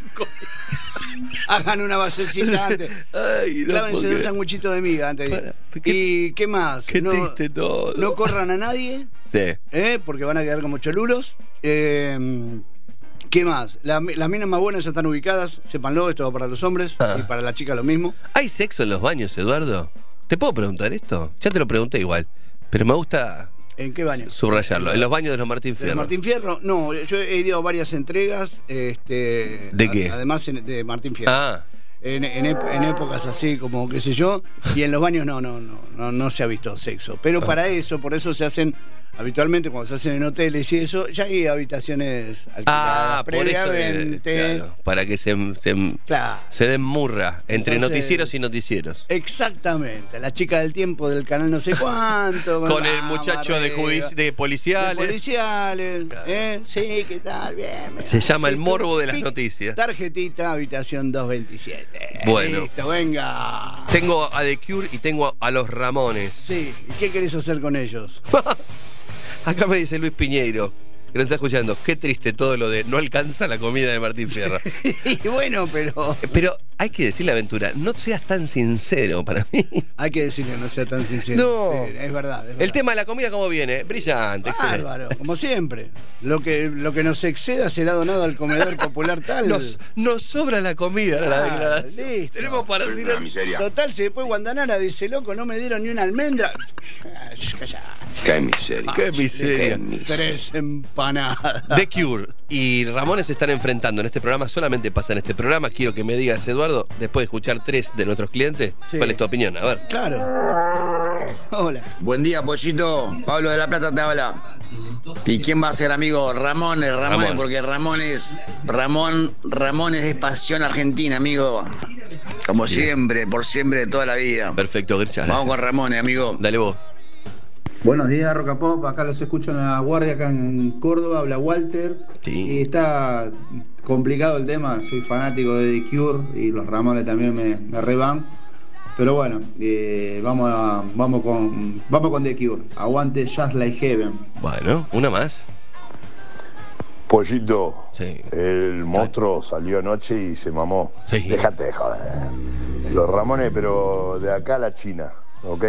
hagan una basecita <laughs> antes. Ay, no Clávense puedo un creer. sanguchito de miga antes. Para, ¿Y qué más? Qué no, triste todo. no corran a nadie. Sí. ¿eh? porque van a quedar como cholulos. Eh, ¿Qué más? La- las minas más buenas ya están ubicadas, sépanlo, esto va para los hombres Ah. y para la chica lo mismo. ¿Hay sexo en los baños, Eduardo? ¿Te puedo preguntar esto? Ya te lo pregunté igual. Pero me gusta ¿En qué baños? subrayarlo. En los baños de los Martín ¿De Fierro. Martín Fierro? No, yo he ido a varias entregas. Este, ¿De qué? Además de Martín Fierro. Ah. En, en ep- en épocas así como qué sé yo. Y en los baños no, no, no, no, no se ha visto sexo. Pero Ah. para eso, por eso se hacen, habitualmente cuando se hacen en hoteles y eso, ya hay habitaciones alquiladas Ah, por eso. eh, previamente. claro, para que se, se, Claro. se den murra entre Entonces- noticieros y noticieros. Exactamente, la chica del tiempo del canal no sé cuánto. <laughs> Con el muchacho de, de policiales. policiales. ¿eh? Sí, ¿qué tal? Bien. Se llama Sí, el morbo de las noticias. Tarjetita, habitación 227. Bueno. Listo, venga. Tengo a The Cure y tengo a los Ramones. Sí, ¿y qué querés hacer con ellos? <laughs> Acá me dice Luis Piñeiro, que nos está escuchando. Qué triste todo lo de no alcanza la comida de Martín Fierro. <laughs> y bueno, pero. Pero hay que decirle, Aventura, no seas tan sincero para mí. Hay que decirle, no sea tan sincero. No. Sí, es verdad. es El tema de la comida, ¿cómo viene? Brillante, excelente. Bárbaro, como siempre. Lo que, lo que nos exceda será donado al comedor popular tal. Nos, nos sobra la comida, la Ah, declaración. listo. Tenemos para tirar. Total, si después Guandanara dice, loco, no me dieron ni una almendra. Qué miseria. Qué miseria. Tres empanadas. The Cure y Ramones se están enfrentando en este programa, solamente pasa en este programa. Quiero que me digas, Eduardo, después de escuchar tres de nuestros clientes, Sí. ¿cuál es tu opinión? A ver. Claro. Hola. Buen día, Pollito. Pablo de la Plata te habla. ¿Y quién va a ser amigo? Ramones, Ramones, Ramón. porque Ramón es. Ramón, Ramones es pasión argentina, amigo. Como siempre, por siempre de toda la vida. Perfecto, Grisha. Vamos con Ramones, amigo. Dale vos. Buenos días, Roca Pop. Acá los escucho en la guardia, acá en Córdoba. Habla Walter. Y está complicado el tema. Soy fanático de The Cure y los Ramones también me, me reban. Pero bueno, eh, vamos, a- vamos, con, vamos con The Cure. Aguante Just Like Heaven. Bueno, una más. Pollito, el monstruo salió anoche y se mamó. Déjate de joder. Los Ramones, pero de acá a la China, ¿ok?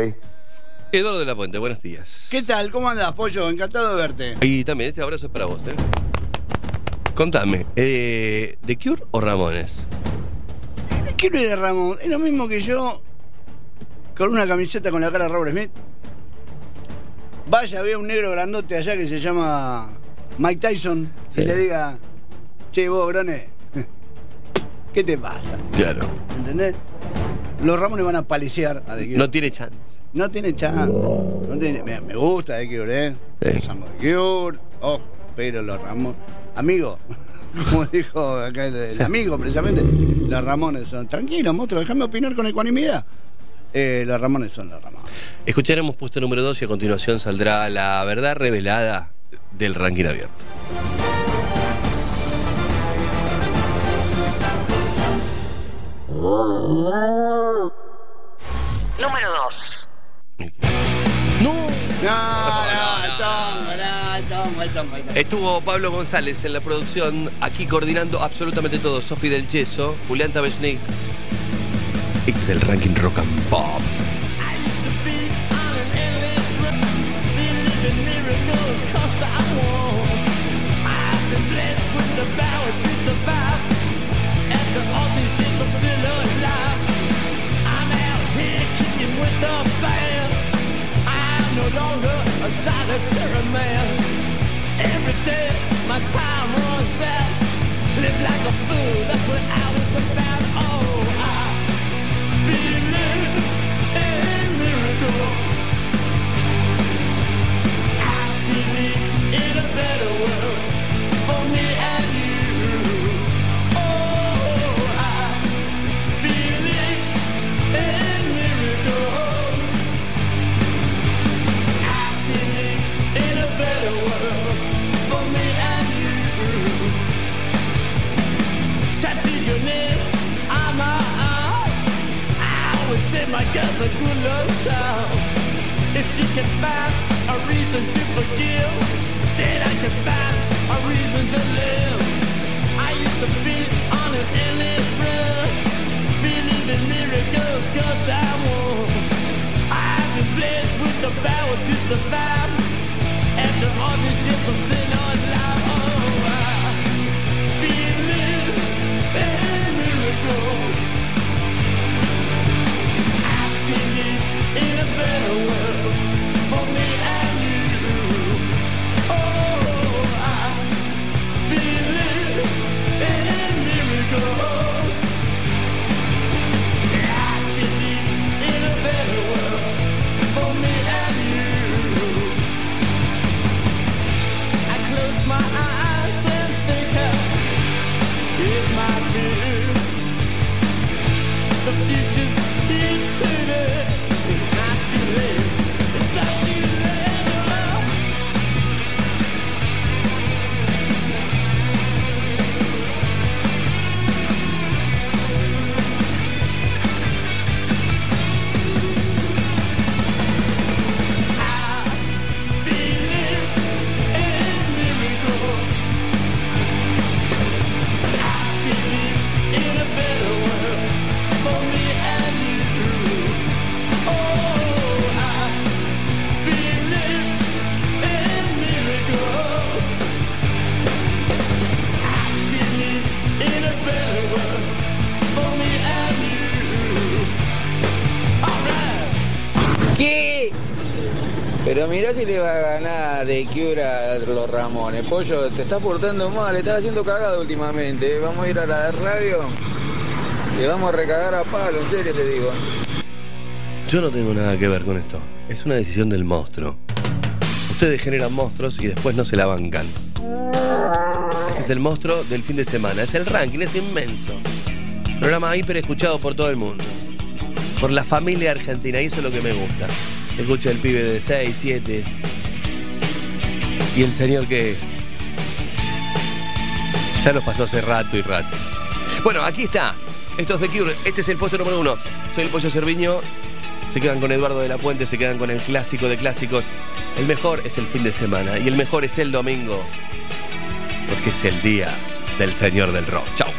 Eduardo de la Puente, buenos días. ¿Qué tal? ¿Cómo andás, Pollo? Encantado de verte. Y también este abrazo es para vos, ¿eh? Contame, eh, ¿The Cure o Ramones? ¿De qué de Ramón? Es lo mismo que yo con una camiseta con la cara de Robert Smith. Vaya, vea un negro grandote allá que se llama Mike Tyson y le diga, che, vos, Grone, ¿qué te pasa? Claro. ¿Entendés? Los Ramones van a paliciar a The Cure. No tiene chance. No tiene chance. No tiene- me, me gusta The Cure, ¿eh? Amo The Cure, ojo, pero los Ramones. Amigo, <laughs> como dijo acá el, el amigo precisamente, los Ramones son. Tranquilo, monstruo, déjame opinar con ecuanimidad. Eh, los Ramones son los Ramones. Escucharemos puesto número 2 y a continuación saldrá la verdad revelada del ranking abierto. Número 2. ¡No! No, no, Estuvo Pablo González en la producción, aquí coordinando absolutamente todo. Sofi del Yeso, Julián Tabechnik. Este es el ranking rock and pop. no longer a. Every day my time runs out. Live like a fool, that's what I was about. Oh, I believe in miracles. I believe in a better world my girl's a good love child. If she can find a reason to forgive, then I can find a reason to live. I used to be on an endless run, believe in miracles cause I won. I've been blessed with the power to survive. A los Ramones. Pollo, te estás portando mal, estás haciendo cagada últimamente. Vamos a ir a la radio y vamos a recagar a palo, en serio te digo. Yo no tengo nada que ver con esto. Es una decisión del monstruo. Ustedes generan monstruos y después no se la bancan. Este es el monstruo del fin de semana. Es el ranking, es inmenso. Programa hiper escuchado por todo el mundo. Por la familia argentina. Y eso es lo que me gusta. Escucha el pibe de 6, 7. Y el señor que ya los pasó hace rato y rato. Bueno, aquí está. Esto es The. Este es el puesto número uno. Soy el Pollo Cerviño. Se quedan con Eduardo de la Puente, se quedan con el clásico de clásicos. El mejor es el fin de semana y el mejor es el domingo. Porque es el día del señor del rock. Chao.